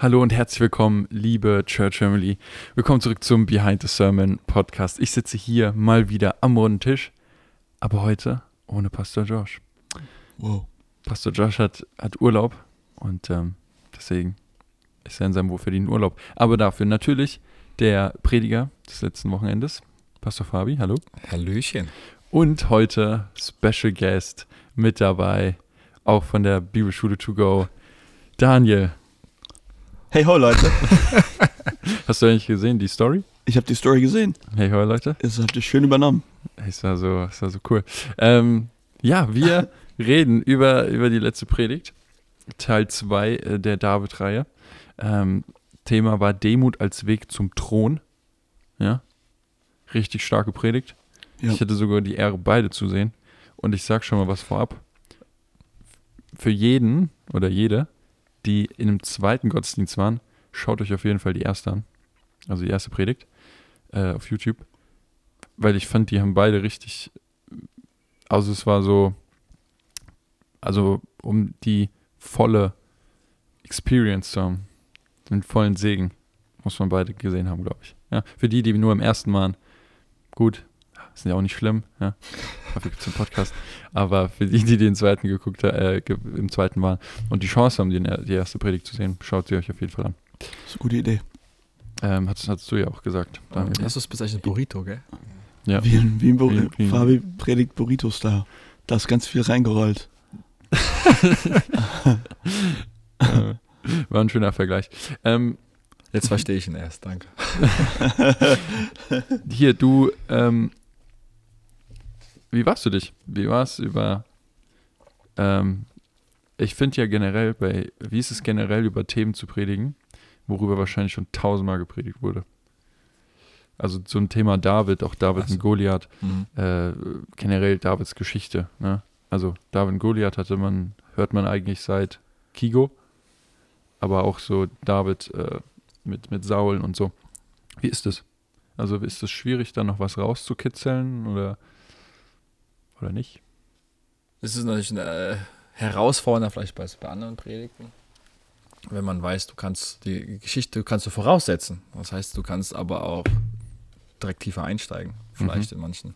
Hallo und herzlich willkommen, liebe Church Family. Willkommen zurück zum Behind the Sermon Podcast. Ich sitze hier mal wieder am runden Tisch, aber heute ohne Pastor Josh. Wow. Pastor Josh hat, hat Urlaub und ähm, deswegen ist er in seinem wohlverdienten Urlaub. Aber dafür natürlich der Prediger des letzten Wochenendes, Pastor Fabi, hallo. Hallöchen. Und heute Special Guest mit dabei, auch von der Bibelschule to go, Daniel. Hey ho Leute, Hast du eigentlich gesehen, die Story? ich habe die Story gesehen. Hey, hoi Leute. Das habt ihr schön übernommen. Es war so, es war so cool. Ähm, ja, wir reden über, über die letzte Predigt, Teil 2 der David-Reihe. Ähm, Thema war Demut als Weg zum Thron. Ja, richtig starke Predigt. Ja. Ich hatte sogar die Ehre, beide zu sehen. Und ich sag schon mal was vorab. Für jeden oder jede, die in einem zweiten Gottesdienst waren, schaut euch auf jeden Fall die erste an. Also die erste Predigt äh, auf YouTube. Weil ich fand, die haben beide richtig. Also es war so. Also um die volle Experience zu haben, den vollen Segen, muss man beide gesehen haben, glaube ich. Ja, für die, die nur im ersten waren, gut, ist ja auch nicht schlimm, ja. Es einen Podcast. Aber für die, die den zweiten geguckt haben, äh, im zweiten waren und die Chance haben, die, die erste Predigt zu sehen, schaut sie euch auf jeden Fall an. Das ist eine gute Idee. Ähm, hast, hast du ja auch gesagt, Daniel. Hast du es bezeichnet Burrito, gell? Ja. Wie, ein- wie ein Bur Wie- wie- Fabi predigt Burritos da. Da ist ganz viel reingerollt. Äh, War ein schöner Vergleich. Ähm, Jetzt verstehe ich ihn erst, danke. hier, du, ähm, wie warst du dich? Wie war es über, ähm, ich finde ja generell bei, wie ist es generell über Themen zu predigen, worüber wahrscheinlich schon tausendmal gepredigt wurde? Also zum Thema David, auch David so. und Goliath, Mhm. äh, generell Davids Geschichte. Ne? Also David und Goliath hatte man, hört man eigentlich seit Kigo, aber auch so David äh, mit, mit Saul und so. Wie ist es? Also ist es schwierig, da noch was rauszukitzeln oder, oder nicht? Es ist natürlich eine, äh, herausfordernder, vielleicht bei, bei anderen Predigten, wenn man weiß, du kannst die Geschichte kannst du voraussetzen. Das heißt, du kannst aber auch direkt tiefer einsteigen, vielleicht in manchen,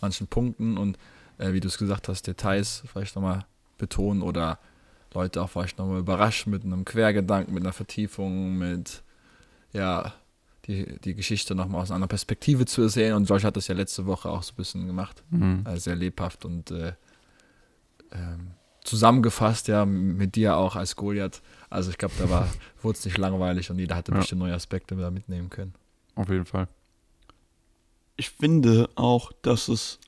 manchen Punkten und äh, wie du es gesagt hast, Details vielleicht nochmal betonen oder Leute auch vielleicht nochmal überraschen mit einem Quergedanken, mit einer Vertiefung, mit ja, die, die Geschichte nochmal aus einer Perspektive zu sehen. Und George hat das ja letzte Woche auch so ein bisschen gemacht Mhm. äh, sehr lebhaft und äh, ähm, zusammengefasst, ja, mit dir auch als Goliath. Also ich glaube, da war, wurde es nicht langweilig und jeder hatte Ja. bestimmt neue Aspekte da mitnehmen können. Auf jeden Fall. Ich finde auch, dass es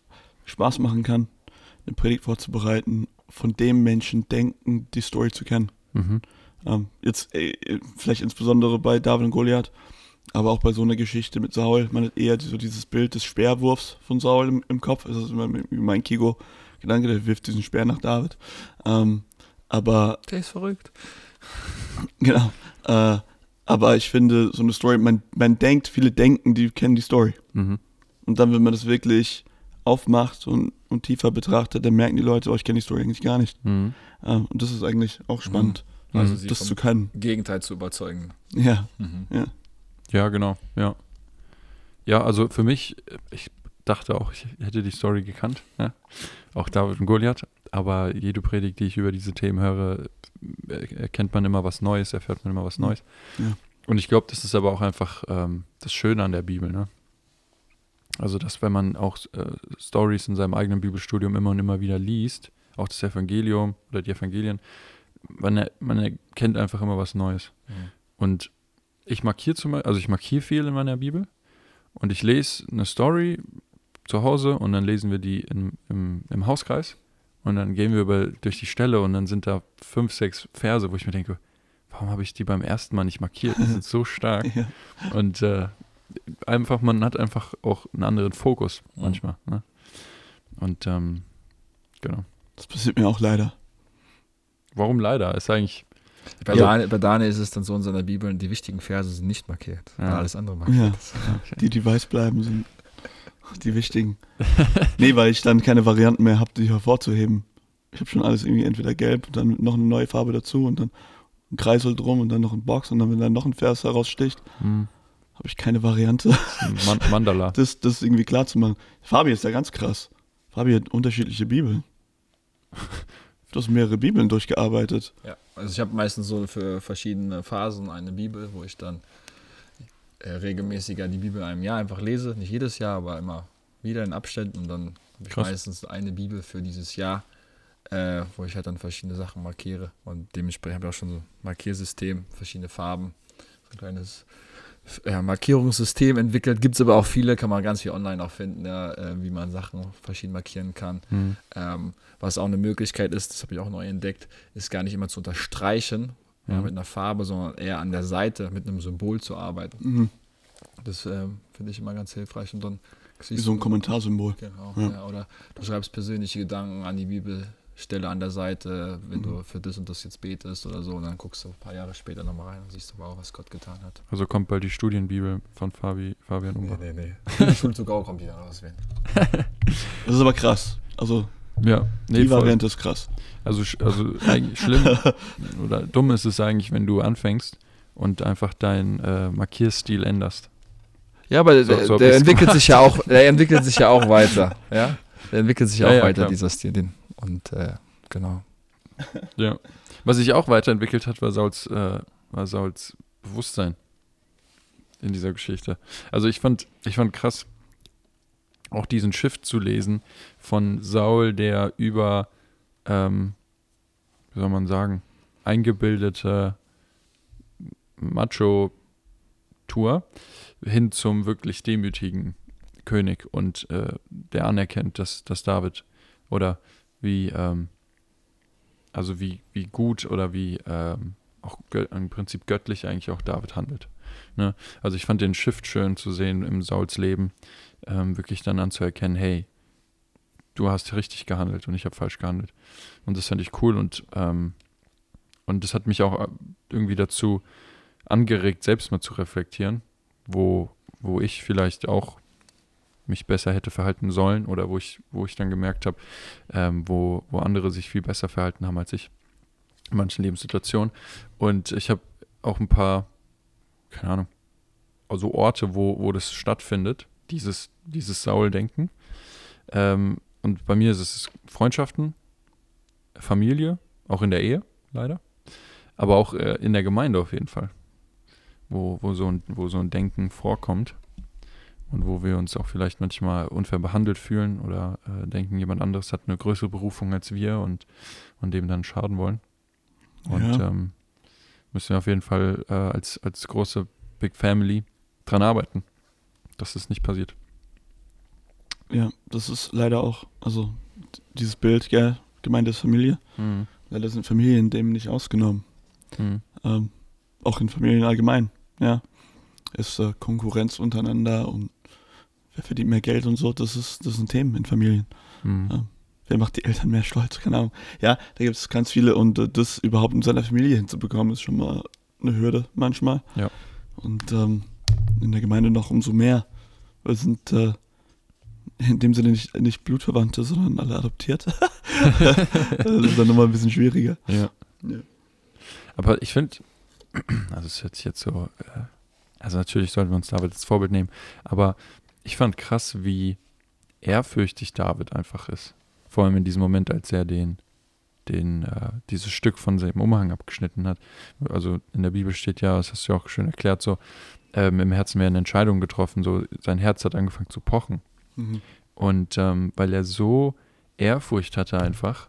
Spaß machen kann, eine Predigt vorzubereiten, von dem Menschen denken, die Story zu kennen. Mhm. Ähm, jetzt äh, vielleicht insbesondere bei David und Goliath, aber auch bei so einer Geschichte mit Saul. Man hat eher so dieses Bild des Speerwurfs von Saul im, im Kopf. Das ist immer mein Kigo-Gedanke, der wirft diesen Speer nach David. Ähm, aber Der ist verrückt. Genau. Äh, aber ich finde, so eine Story, man, man denkt, viele denken, die kennen die Story. Mhm. Und dann, wenn man das wirklich aufmacht und, und tiefer betrachtet, dann merken die Leute, oh, ich kenne die Story eigentlich gar nicht. Mhm. Äh, und das ist eigentlich auch spannend, Also Mhm. sie das vom zu können. Gegenteil zu überzeugen. Ja, Mhm. Ja, genau, ja. Ja, also für mich, ich dachte auch, ich hätte die Story gekannt, ja? auch David und Goliath, aber jede Predigt, die ich über diese Themen höre, erkennt man immer was Neues, erfährt man immer was Neues. Ja. Und ich glaube, das ist aber auch einfach ähm, das Schöne an der Bibel, ne? Also, dass wenn man auch äh, Stories in seinem eigenen Bibelstudium immer und immer wieder liest, auch das Evangelium oder die Evangelien, man, man erkennt einfach immer was Neues. Mhm. Und ich markiere zum Beispiel, also ich markiere viel in meiner Bibel und ich lese eine Story zu Hause und dann lesen wir die im, im, im Hauskreis und dann gehen wir über, durch die Stelle und dann sind da fünf, sechs Verse, wo ich mir denke, warum habe ich die beim ersten Mal nicht markiert? Die sind so stark. ja. Und äh, einfach, man hat einfach auch einen anderen Fokus Mhm. manchmal. Ne? Und ähm, genau. das passiert mir auch leider. Warum leider? Ist eigentlich, Bei. Daniel, bei Daniel ist es dann so in seiner Bibel, die wichtigen Verse sind nicht markiert, Ja. alles andere markiert Ja. Die, die weiß bleiben, sind die wichtigen. nee, weil ich dann keine Varianten mehr habe, die hervorzuheben. Ich habe schon alles irgendwie entweder gelb und dann noch eine neue Farbe dazu und dann ein Kreisel drum und dann noch ein Box und dann, wenn dann noch ein Vers heraussticht, Hm. habe ich keine Variante, Man Mandala. das, das irgendwie klar zu machen. Fabi ist ja ganz krass. Fabi hat unterschiedliche Bibeln. Du hast mehrere Bibeln durchgearbeitet. Ja, also ich habe meistens so für verschiedene Phasen eine Bibel, wo ich dann äh, regelmäßiger die Bibel in einem Jahr einfach lese. Nicht jedes Jahr, aber immer wieder in Abständen. Und dann habe ich Krass. meistens eine Bibel für dieses Jahr, äh, wo ich halt dann verschiedene Sachen markiere. Und dementsprechend habe ich auch schon so ein Markiersystem, verschiedene Farben, so ein kleines ja, Markierungssystem entwickelt. Gibt es aber auch viele, kann man ganz viel online auch finden, ja, äh, wie man Sachen verschieden markieren kann. Hm. Ähm, was auch eine Möglichkeit ist, das habe ich auch neu entdeckt, ist gar nicht immer zu unterstreichen ja, Mhm. mit einer Farbe, sondern eher an der Seite mit einem Symbol zu arbeiten. Mhm. Das ähm, finde ich immer ganz hilfreich. Und dann Wie so ein Kommentarsymbol. Genau, Ja. ja. oder du schreibst persönliche Gedanken an die Bibelstelle an der Seite, wenn du für das und das jetzt betest oder so. Und dann guckst du ein paar Jahre später nochmal rein und siehst, wow, was Gott getan hat. Also kommt bald die Studienbibel von Fabi, Fabian Umbach. nee, nee. Die Schulzug auch kommt die dann rauswählen. Das ist aber krass. Also Ja, nee, die voll. Variante ist krass. Also, also eigentlich schlimm oder dumm ist es eigentlich, wenn du anfängst und einfach deinen äh, Markierstil änderst. Ja, aber So- der, so der entwickelt sich ja auch, der entwickelt sich ja auch weiter. Ja, der entwickelt sich ja Ja, auch ja, weiter, klar. dieser Stil. Den. Und äh, genau. Ja. Was sich auch weiterentwickelt hat, war Sauls, äh, war Sauls Bewusstsein in dieser Geschichte. Also ich fand, ich fand krass, auch diesen Shift zu lesen von Saul, der über, ähm, wie soll man sagen, eingebildete Macho-Tour hin zum wirklich demütigen König und äh, der anerkennt, dass, dass David oder wie, ähm, also wie, wie gut oder wie ähm, auch im Prinzip göttlich eigentlich auch David handelt. Ne? Also ich fand den Shift schön zu sehen im Sauls Leben, ähm, wirklich dann anzuerkennen, hey, du hast richtig gehandelt und ich habe falsch gehandelt. Und das fand ich cool und, ähm, und das hat mich auch äh, irgendwie dazu angeregt, selbst mal zu reflektieren, wo, wo ich vielleicht auch mich besser hätte verhalten sollen oder wo ich, wo ich dann gemerkt habe, ähm, wo, wo andere sich viel besser verhalten haben als ich in manchen Lebenssituationen. Und ich habe auch ein paar, keine Ahnung, also Orte, wo, wo das stattfindet, dieses, dieses Saul-Denken. Ähm, und bei mir ist es Freundschaften, Familie, auch in der Ehe, leider. Aber auch äh, in der Gemeinde auf jeden Fall. Wo, wo, so ein, wo so ein Denken vorkommt und wo wir uns auch vielleicht manchmal unfair behandelt fühlen oder äh, denken, jemand anderes hat eine größere Berufung als wir und, und dem dann schaden wollen. Und Ja. ähm, müssen wir auf jeden Fall äh, als, als große Big Family dran arbeiten, dass das nicht passiert. Ja, das ist leider auch, also dieses Bild, gell, Gemeinde ist Familie. Mhm. Leider sind Familien dem nicht ausgenommen. Mhm. Ähm, auch in Familien allgemein, ja. Ist äh, Konkurrenz untereinander und wer verdient mehr Geld und so, das ist, das sind Themen in Familien. Mhm. Ja. Wer macht die Eltern mehr stolz? Keine Ahnung. Ja, da gibt es ganz viele und äh, das überhaupt in seiner Familie hinzubekommen, ist schon mal eine Hürde manchmal. Ja. Und ähm, in der Gemeinde noch umso mehr. Wir sind äh, in dem Sinne nicht, nicht Blutverwandte, sondern alle adoptiert. das ist dann nochmal ein bisschen schwieriger. Ja. Ja. Aber ich finde, also es hört sich jetzt so, äh, also natürlich sollten wir uns David als Vorbild nehmen, aber ich fand krass, wie ehrfürchtig David einfach ist. Vor allem in diesem Moment, als er den, den, äh, dieses Stück von seinem Umhang abgeschnitten hat. Also in der Bibel steht ja, das hast du ja auch schön erklärt, so, ähm, im Herzen werden Entscheidungen getroffen, so sein Herz hat angefangen zu pochen. Mhm. Und ähm, weil er so Ehrfurcht hatte einfach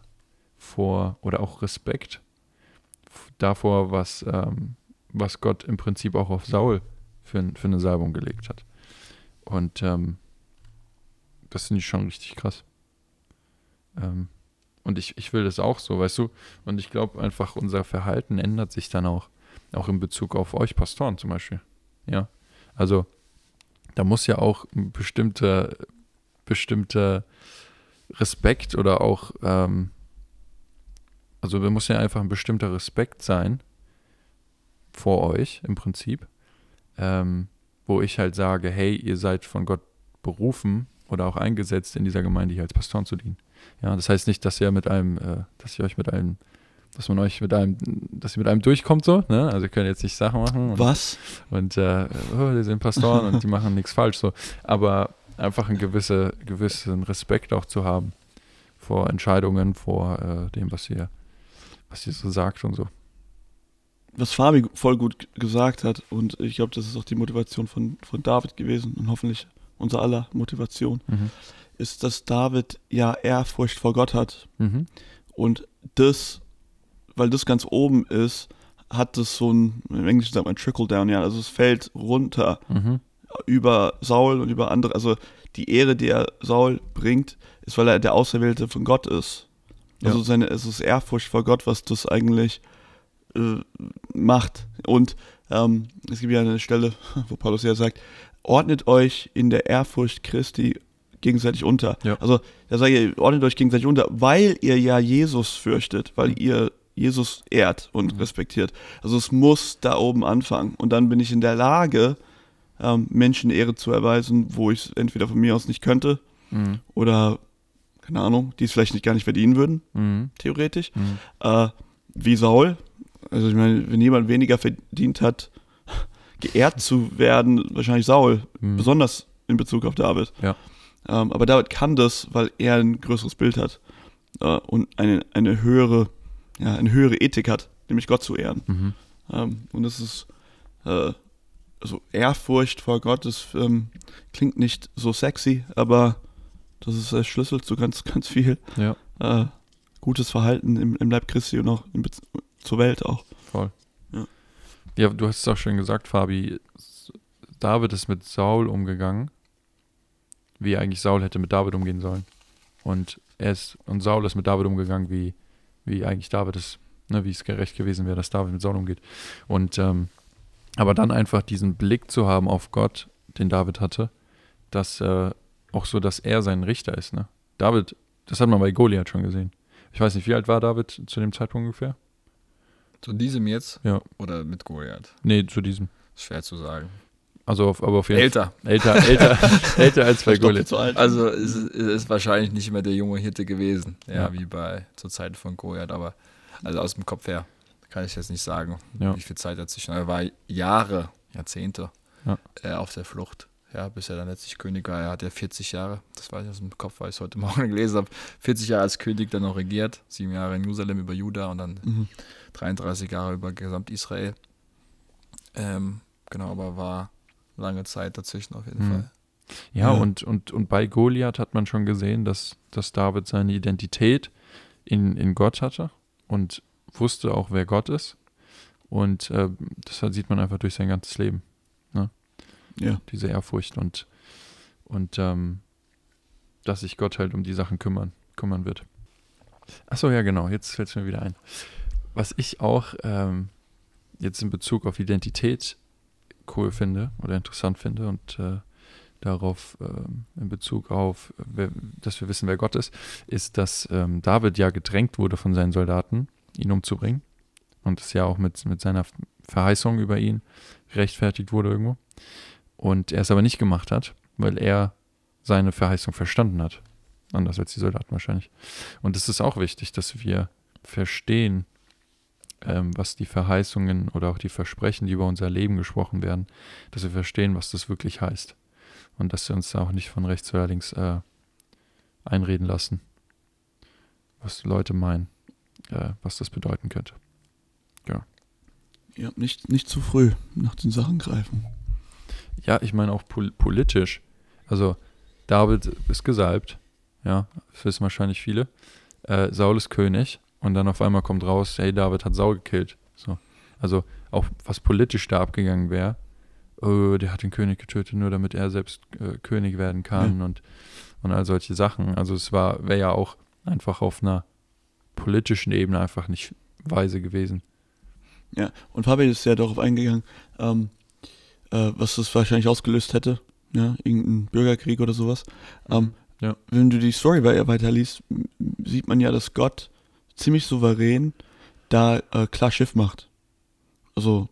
vor oder auch Respekt davor, was, ähm, was Gott im Prinzip auch auf Saul für, für eine Salbung gelegt hat. Und ähm, das finde ich schon richtig krass. Ähm, und ich, ich will das auch so, weißt du? Und ich glaube einfach, unser Verhalten ändert sich dann auch, auch in Bezug auf euch Pastoren zum Beispiel. Ja. Also da muss ja auch ein bestimmter bestimmter Respekt oder auch, ähm, also da muss ja einfach ein bestimmter Respekt sein vor euch im Prinzip, ähm, wo ich halt sage, hey, ihr seid von Gott berufen oder auch eingesetzt in dieser Gemeinde hier als Pastoren zu dienen. Ja, das heißt nicht, dass ihr mit einem, äh, dass ihr euch mit einem dass man euch mit einem, dass ihr mit einem durchkommt so, ne? Also ihr könnt jetzt nicht Sachen machen. Und, Was? Und äh, oh, die sind Pastoren und die machen nichts falsch so. Aber einfach einen gewisse, gewissen Respekt auch zu haben vor Entscheidungen, vor äh, dem, was ihr, was ihr so sagt und so. Was Fabi voll gut gesagt hat, und ich glaube, das ist auch die Motivation von, von David gewesen und hoffentlich unser aller Motivation, Mhm. ist, dass David ja Ehrfurcht vor Gott hat. Mhm. Und das, weil das ganz oben ist, hat das so ein, im Englischen sagt man Trickle Down, ja, also es fällt runter Mhm. über Saul und über andere. Also die Ehre, die er Saul bringt, ist, weil er der Auserwählte von Gott ist. Also Ja. seine, es ist Ehrfurcht vor Gott, was das eigentlich äh, macht. Und ähm, es gibt ja eine Stelle, wo Paulus ja sagt, ordnet euch in der Ehrfurcht Christi gegenseitig unter. Ja. Also er sagt, ihr ordnet euch gegenseitig unter, weil ihr ja Jesus fürchtet, weil ihr Jesus ehrt und Mhm. respektiert. Also es muss da oben anfangen. Und dann bin ich in der Lage, ähm, Menschen Ehre zu erweisen, wo ich es entweder von mir aus nicht könnte Mhm. oder, keine Ahnung, die es vielleicht nicht gar nicht verdienen würden, Mhm. theoretisch. Mhm. Äh, wie Saul. Also ich meine, wenn jemand weniger verdient hat, geehrt zu werden, wahrscheinlich Saul, Mhm. besonders in Bezug auf David. Ja. Ähm, aber David kann das, weil er ein größeres Bild hat äh, und eine, eine höhere, ja, eine höhere Ethik hat, nämlich Gott zu ehren. Mhm. Ähm, und das ist, äh, also Ehrfurcht vor Gott, das ähm, klingt nicht so sexy, aber das ist der Schlüssel zu ganz, ganz viel Ja, äh, gutes Verhalten im, im Leib Christi und auch in Bez zur Welt auch. voll. Ja. Ja, du hast es auch schon gesagt, Fabi. David ist mit Saul umgegangen, wie eigentlich Saul hätte mit David umgehen sollen. Und er ist, und Saul ist mit David umgegangen, wie, wie eigentlich David ist, ne, wie es gerecht gewesen wäre, dass David mit Saul umgeht. Und ähm, aber dann einfach diesen Blick zu haben auf Gott, den David hatte, dass äh, auch so, dass er sein Richter ist, ne? David, das hat man bei Goliath schon gesehen. Ich weiß nicht, wie alt war David zu dem Zeitpunkt ungefähr? Zu diesem jetzt? Ja. Oder mit Goliath? Nee, zu diesem. Schwer zu sagen. Also auf, aber auf jeden Älter. Fall. Älter, älter, älter als bei Goliath. Also es ist, ist wahrscheinlich nicht mehr der junge Hirte gewesen, ja, Ja. wie bei zur Zeit von Goliath, aber also aus dem Kopf her kann ich jetzt nicht sagen, Ja. wie viel Zeit dazwischen. Er war Jahre, Jahrzehnte Ja. äh, auf der Flucht, ja, bis er dann letztlich König war. Er hat ja 40 Jahre, das weiß ich aus dem Kopf, weil ich es heute Morgen gelesen habe, 40 Jahre als König dann noch regiert, sieben Jahre in Jerusalem über Juda und dann Mhm. 33 Jahre über gesamt Israel. Ähm, genau, aber war lange Zeit dazwischen auf jeden Mhm. Fall. Ja, Ja. Und, und, und bei Goliath hat man schon gesehen, dass, dass David seine Identität in, in Gott hatte und wusste auch, wer Gott ist. Und äh, das sieht man einfach durch sein ganzes Leben, Ja. diese Ehrfurcht und, und ähm, dass sich Gott halt um die Sachen kümmern, kümmern wird. Achso, ja, genau, jetzt fällt es mir wieder ein. Was ich auch ähm, jetzt in Bezug auf Identität cool finde oder interessant finde und äh, darauf ähm, in Bezug auf, wer, dass wir wissen, wer Gott ist, ist, dass ähm, David ja gedrängt wurde von seinen Soldaten, ihn umzubringen. Und es ja auch mit, mit seiner Verheißung über ihn rechtfertigt wurde irgendwo. Und er es aber nicht gemacht hat, weil er seine Verheißung verstanden hat. Anders als die Soldaten wahrscheinlich. Und es ist auch wichtig, dass wir verstehen, ähm, was die Verheißungen oder auch die Versprechen, die über unser Leben gesprochen werden, dass wir verstehen, was das wirklich heißt. Und dass wir uns da auch nicht von rechts oder links äh, einreden lassen, was Leute meinen, äh, was das bedeuten könnte. ja, nicht, nicht zu früh nach den Sachen greifen. Ja, ich meine auch pol politisch. Also David ist gesalbt, ja, das wissen wahrscheinlich viele. Äh, Saul ist König und dann auf einmal kommt raus, hey, David hat Saul gekillt. So. Also auch was politisch da abgegangen wäre, oh, der hat den König getötet, nur damit er selbst äh, König werden kann und, und all solche Sachen. Also es war, wäre ja auch einfach auf einer politischen Ebene einfach nicht weise gewesen. Ja, und Fabian ist ja darauf eingegangen, ähm, äh, was das wahrscheinlich ausgelöst hätte. Ja, irgendein Bürgerkrieg oder sowas. Ähm, Ja. Wenn du die Story wei- weiterliest, sieht man ja, dass Gott ziemlich souverän da äh, klar Schiff macht. Also,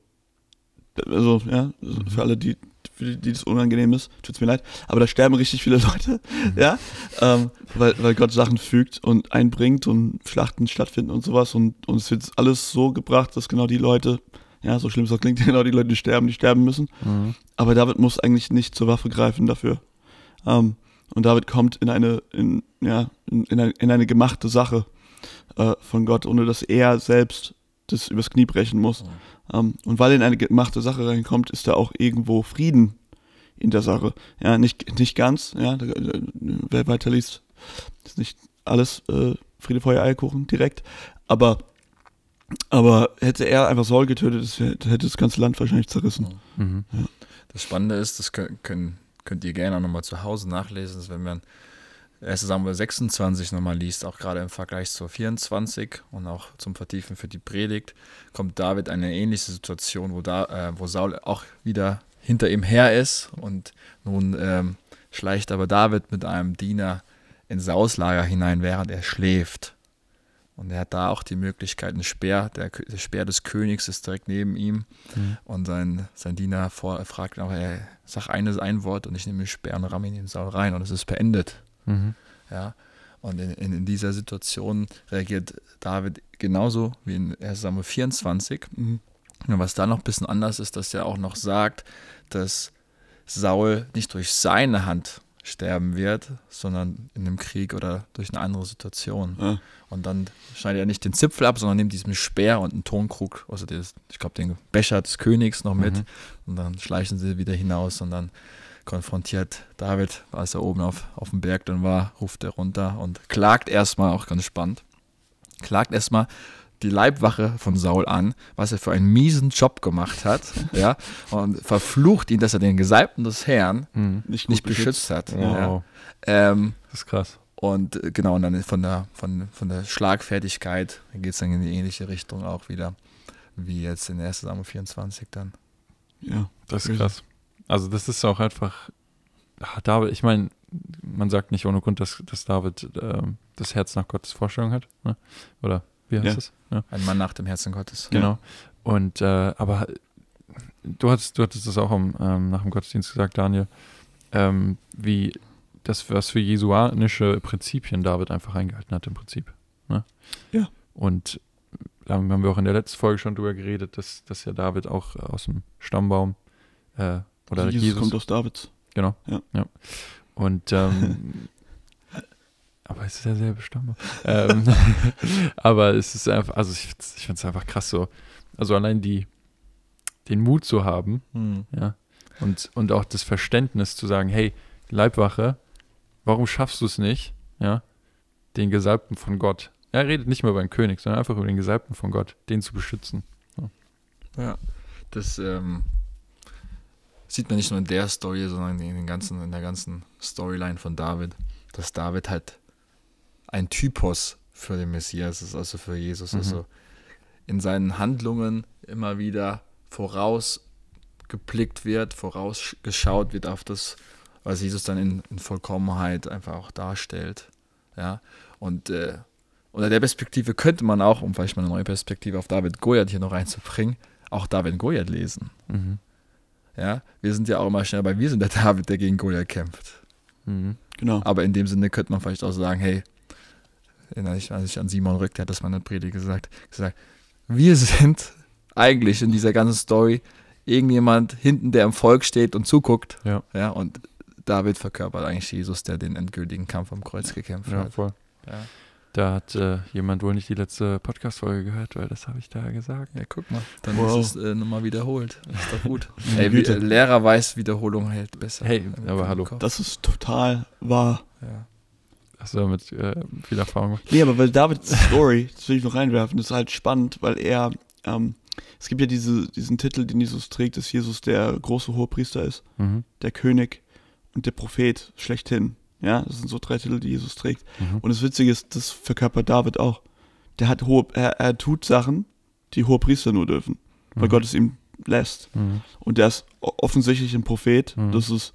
also ja, also Mhm. für alle, die für die, die das unangenehm ist, tut's mir leid, aber da sterben richtig viele Leute, ja, ähm, weil, weil Gott Sachen fügt und einbringt und Schlachten stattfinden und sowas und, und es wird alles so gebracht, dass genau die Leute, ja, so schlimm es auch klingt, genau die Leute, die sterben, die sterben müssen. Mhm. Aber David muss eigentlich nicht zur Waffe greifen dafür. Ähm, und David kommt in eine, in, ja, in, in, eine, in eine gemachte Sache äh, von Gott, ohne dass er selbst das übers Knie brechen muss. Ähm, und weil er in eine gemachte Sache reinkommt, ist da auch irgendwo Frieden in der Sache. Ja, nicht, nicht ganz, ja, wer weiterliest, ist nicht alles äh, Friede, Feuer, Eierkuchen direkt, aber aber hätte er einfach Saul getötet, das wär, hätte das ganze Land wahrscheinlich zerrissen. Mhm. Das Spannende ist, das können, können, könnt ihr gerne auch nochmal zu Hause nachlesen, dass wenn man 1. Samuel 26 nochmal liest, auch gerade im Vergleich zur 24 und auch zum Vertiefen für die Predigt, kommt David eine ähnliche Situation, wo, da, äh, wo Saul auch wieder hinter ihm her ist und nun ähm, schleicht aber David mit einem Diener in Sauls Lager hinein, während er schläft. Und er hat da auch die Möglichkeit, ein Speer, der, der Speer des Königs ist direkt neben ihm. Mhm. Und sein, sein Diener vor, fragt ihn auch, ey, sag eine, ein Wort und ich nehme den Speer und ramme ihn in den Saul rein. Und es ist beendet. Mhm. Ja. Und in, in, in dieser Situation reagiert David genauso wie in 1. Samuel 24. Mhm. Nur was da noch ein bisschen anders ist, dass er auch noch sagt, dass Saul nicht durch seine Hand sterben wird, sondern in einem Krieg oder durch eine andere Situation. Ja. Und dann schneidet er nicht den Zipfel ab, sondern nimmt diesen Speer und einen Tonkrug, also des, ich glaube den Becher des Königs noch mit. Mhm. Und dann schleichen sie wieder hinaus und dann konfrontiert David, als er oben auf, auf dem Berg dann war, ruft er runter und klagt erstmal, auch ganz spannend, klagt erstmal die Leibwache von Saul an, was er für einen miesen Job gemacht hat, ja, und verflucht ihn, dass er den Gesalbten des Herrn Mhm. Nicht, nicht beschützt hat. Ja. Wow. Ähm, Das ist krass. und äh, genau, und dann von der, von, von der Schlagfertigkeit geht es dann in die ähnliche Richtung auch wieder, wie jetzt in 1. Samuel 24 dann. Ja. Das ist krass. Also das ist auch einfach, ah, David, ich meine, man sagt nicht ohne Grund, dass, dass David ähm, das Herz nach Gottes Vorstellung hat. Ne? Oder wie heißt Ja. es? Ja. Ein Mann nach dem Herzen Gottes. Genau. Und äh, aber du hattest, du hattest das auch am, ähm, nach dem Gottesdienst gesagt, Daniel, ähm, wie das, was für jesuanische Prinzipien David einfach eingehalten hat im Prinzip. Ne? Ja. Und da haben wir auch in der letzten Folge schon drüber geredet, dass, dass ja David auch aus dem Stammbaum äh, oder Also Jesus, Jesus, kommt aus Davids. genau. Ja. Und ähm, aber es ist derselbe Stammbaum. ähm, aber es ist einfach, also ich, ich finde es einfach krass so. Also allein die, den Mut zu haben, Hm. ja, und, und auch das Verständnis zu sagen, hey, Leibwache, warum schaffst du es nicht, ja, den Gesalbten von Gott, er redet nicht mehr über den König, sondern einfach über den Gesalbten von Gott, den zu beschützen. Ja, das ähm, sieht man nicht nur in der Story, sondern in, den ganzen, in der ganzen Storyline von David, dass David halt ein Typos für den Messias ist, also für Jesus. Mhm. Also in seinen Handlungen immer wieder vorausgeblickt wird, vorausgeschaut wird auf das, was Jesus dann in, in Vollkommenheit einfach auch darstellt. Ja, und äh, unter der Perspektive könnte man auch, um vielleicht mal eine neue Perspektive auf David Goliath hier noch reinzubringen, auch David Goliath lesen. Mhm. Ja, wir sind ja auch immer schnell bei, wir sind der David, der gegen Goliath kämpft. Mhm. Genau. Aber in dem Sinne könnte man vielleicht auch sagen, hey, ich, als ich an Simon Rück, der hat das mal in der Predigt gesagt, gesagt, wir sind eigentlich in dieser ganzen Story irgendjemand hinten, der im Volk steht und zuguckt. Ja. Ja, und David verkörpert eigentlich Jesus, der den endgültigen Kampf am Kreuz gekämpft Ja, hat. voll. Ja. Da hat äh, jemand wohl nicht die letzte Podcast-Folge gehört, weil das habe ich da gesagt. ja, guck mal. Dann Wow. ist es äh, nochmal wiederholt. Ist doch gut. Ey, wie, äh, Lehrer weiß, Wiederholung hält besser. Hey, aber hallo. Kopf. Das ist total wahr. Ja. Hast du damit äh, viel Erfahrung gemacht? Nee, aber weil Davids Story, das will ich noch reinwerfen, das ist halt spannend, weil er, ähm, es gibt ja diese, diesen Titel, den Jesus trägt, dass Jesus der große Hohepriester ist, Mhm. der König und der Prophet schlechthin. Ja, das sind so drei Titel, die Jesus trägt. Mhm. Und das Witzige ist, das verkörpert David auch. Der hat hohe, er, er tut Sachen, die Hohepriester nur dürfen, weil Mhm. Gott es ihm lässt. Mhm. Und der ist offensichtlich ein Prophet. Mhm. Das ist,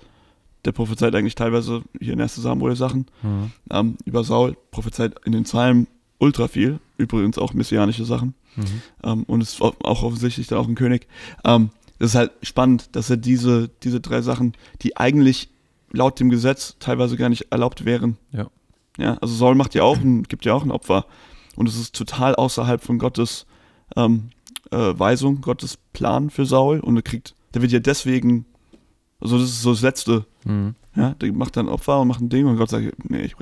der prophezeit eigentlich teilweise hier in 1. Samuel Sachen Mhm. ähm, über Saul, prophezeit in den Psalmen ultra viel, übrigens auch messianische Sachen. Mhm. Ähm, und ist au- auch offensichtlich dann auch ein König. Ähm, das ist halt spannend, dass er diese, diese drei Sachen, die eigentlich laut dem Gesetz teilweise gar nicht erlaubt wären. Ja. Ja, also Saul macht ja auch ein, gibt ja auch ein Opfer. Und es ist total außerhalb von Gottes ähm, äh, Weisung, Gottes Plan für Saul. Und er kriegt, der wird ja deswegen, also das ist so das Letzte, Mhm. ja, der macht dann Opfer und macht ein Ding und Gott sagt, nee, ich,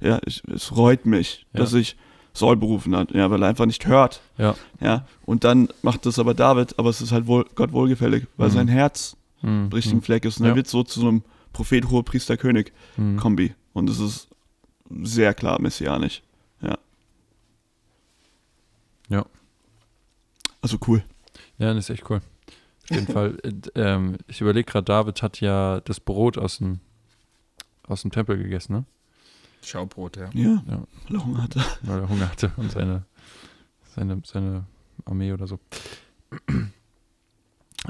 ja, ich, es reut mich, Ja. dass ich Saul berufen hat, ja, weil er einfach nicht hört, Ja. ja, und dann macht das aber David, aber es ist halt wohl, Gott wohlgefällig, weil Mhm. sein Herz Mhm. im richtigen Fleck ist und Ja. er wird so zu so einem Prophet, hoher Priester, König Mhm. Kombi und es ist sehr klar messianisch, ja. Ja. Also cool. Ja, das ist echt cool. Auf jeden Fall. äh, ähm, ich überlege gerade, David hat ja das Brot aus dem, aus dem Tempel gegessen, ne? Schaubrot, ja. Ja, Ja. weil er Hunger hatte. Weil er Hunger hatte und seine, seine, seine Armee oder so.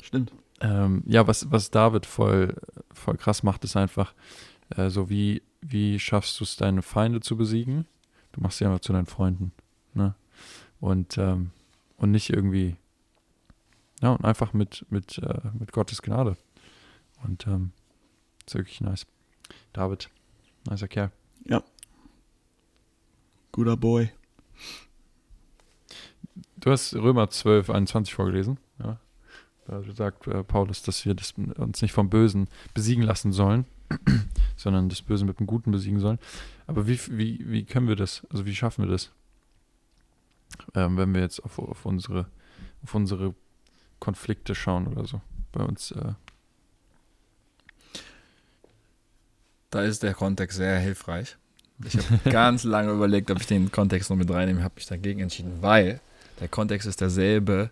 Stimmt. Ähm, ja, was, was David voll, voll krass macht, ist einfach äh, so, wie, wie schaffst du es, deine Feinde zu besiegen? Du machst sie einfach zu deinen Freunden. Ne? Und, ähm, und nicht irgendwie, ja, und einfach mit, mit, äh, mit Gottes Gnade. Und ähm, ist wirklich nice. David, nicer Kerl. Guter Boy. Du hast Römer 12, 21 vorgelesen. Ja. Da sagt äh, Paulus, dass wir das, uns nicht vom Bösen besiegen lassen sollen, sondern das Böse mit dem Guten besiegen sollen. Aber wie, wie, wie können wir das? Also wie schaffen wir das? Ähm, wenn wir jetzt auf, auf, unsere, auf unsere Konflikte schauen oder so. Bei uns, äh, Da ist der Kontext sehr hilfreich. Ich habe ganz lange überlegt, ob ich den Kontext noch mit reinnehme, habe mich dagegen entschieden, weil der Kontext ist derselbe,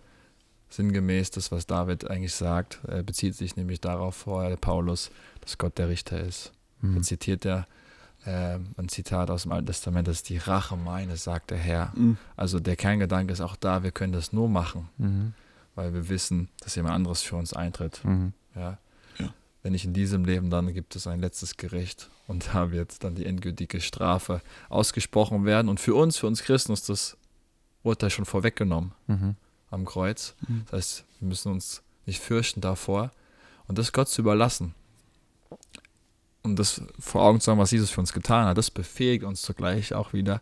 sinngemäß das, was David eigentlich sagt. Er bezieht sich nämlich darauf vor, Paulus, dass Gott der Richter ist. hm, Dann zitiert er ähm, ein Zitat aus dem Alten Testament, das ist die Rache meines, sagt der Herr. Mhm. Also der Kerngedanke ist auch da, wir können das nur machen, mhm, weil wir wissen, dass jemand anderes für uns eintritt. mhm, Ja. Ja. Wenn nicht in diesem Leben, dann gibt es ein letztes Gericht und da wird dann die endgültige Strafe ausgesprochen werden. Und für uns, für uns Christen, ist das Urteil schon vorweggenommen mhm, am Kreuz. Mhm. Das heißt, wir müssen uns nicht fürchten davor und das Gott zu überlassen. Und das vor Augen zu haben, was Jesus für uns getan hat, das befähigt uns zugleich auch wieder,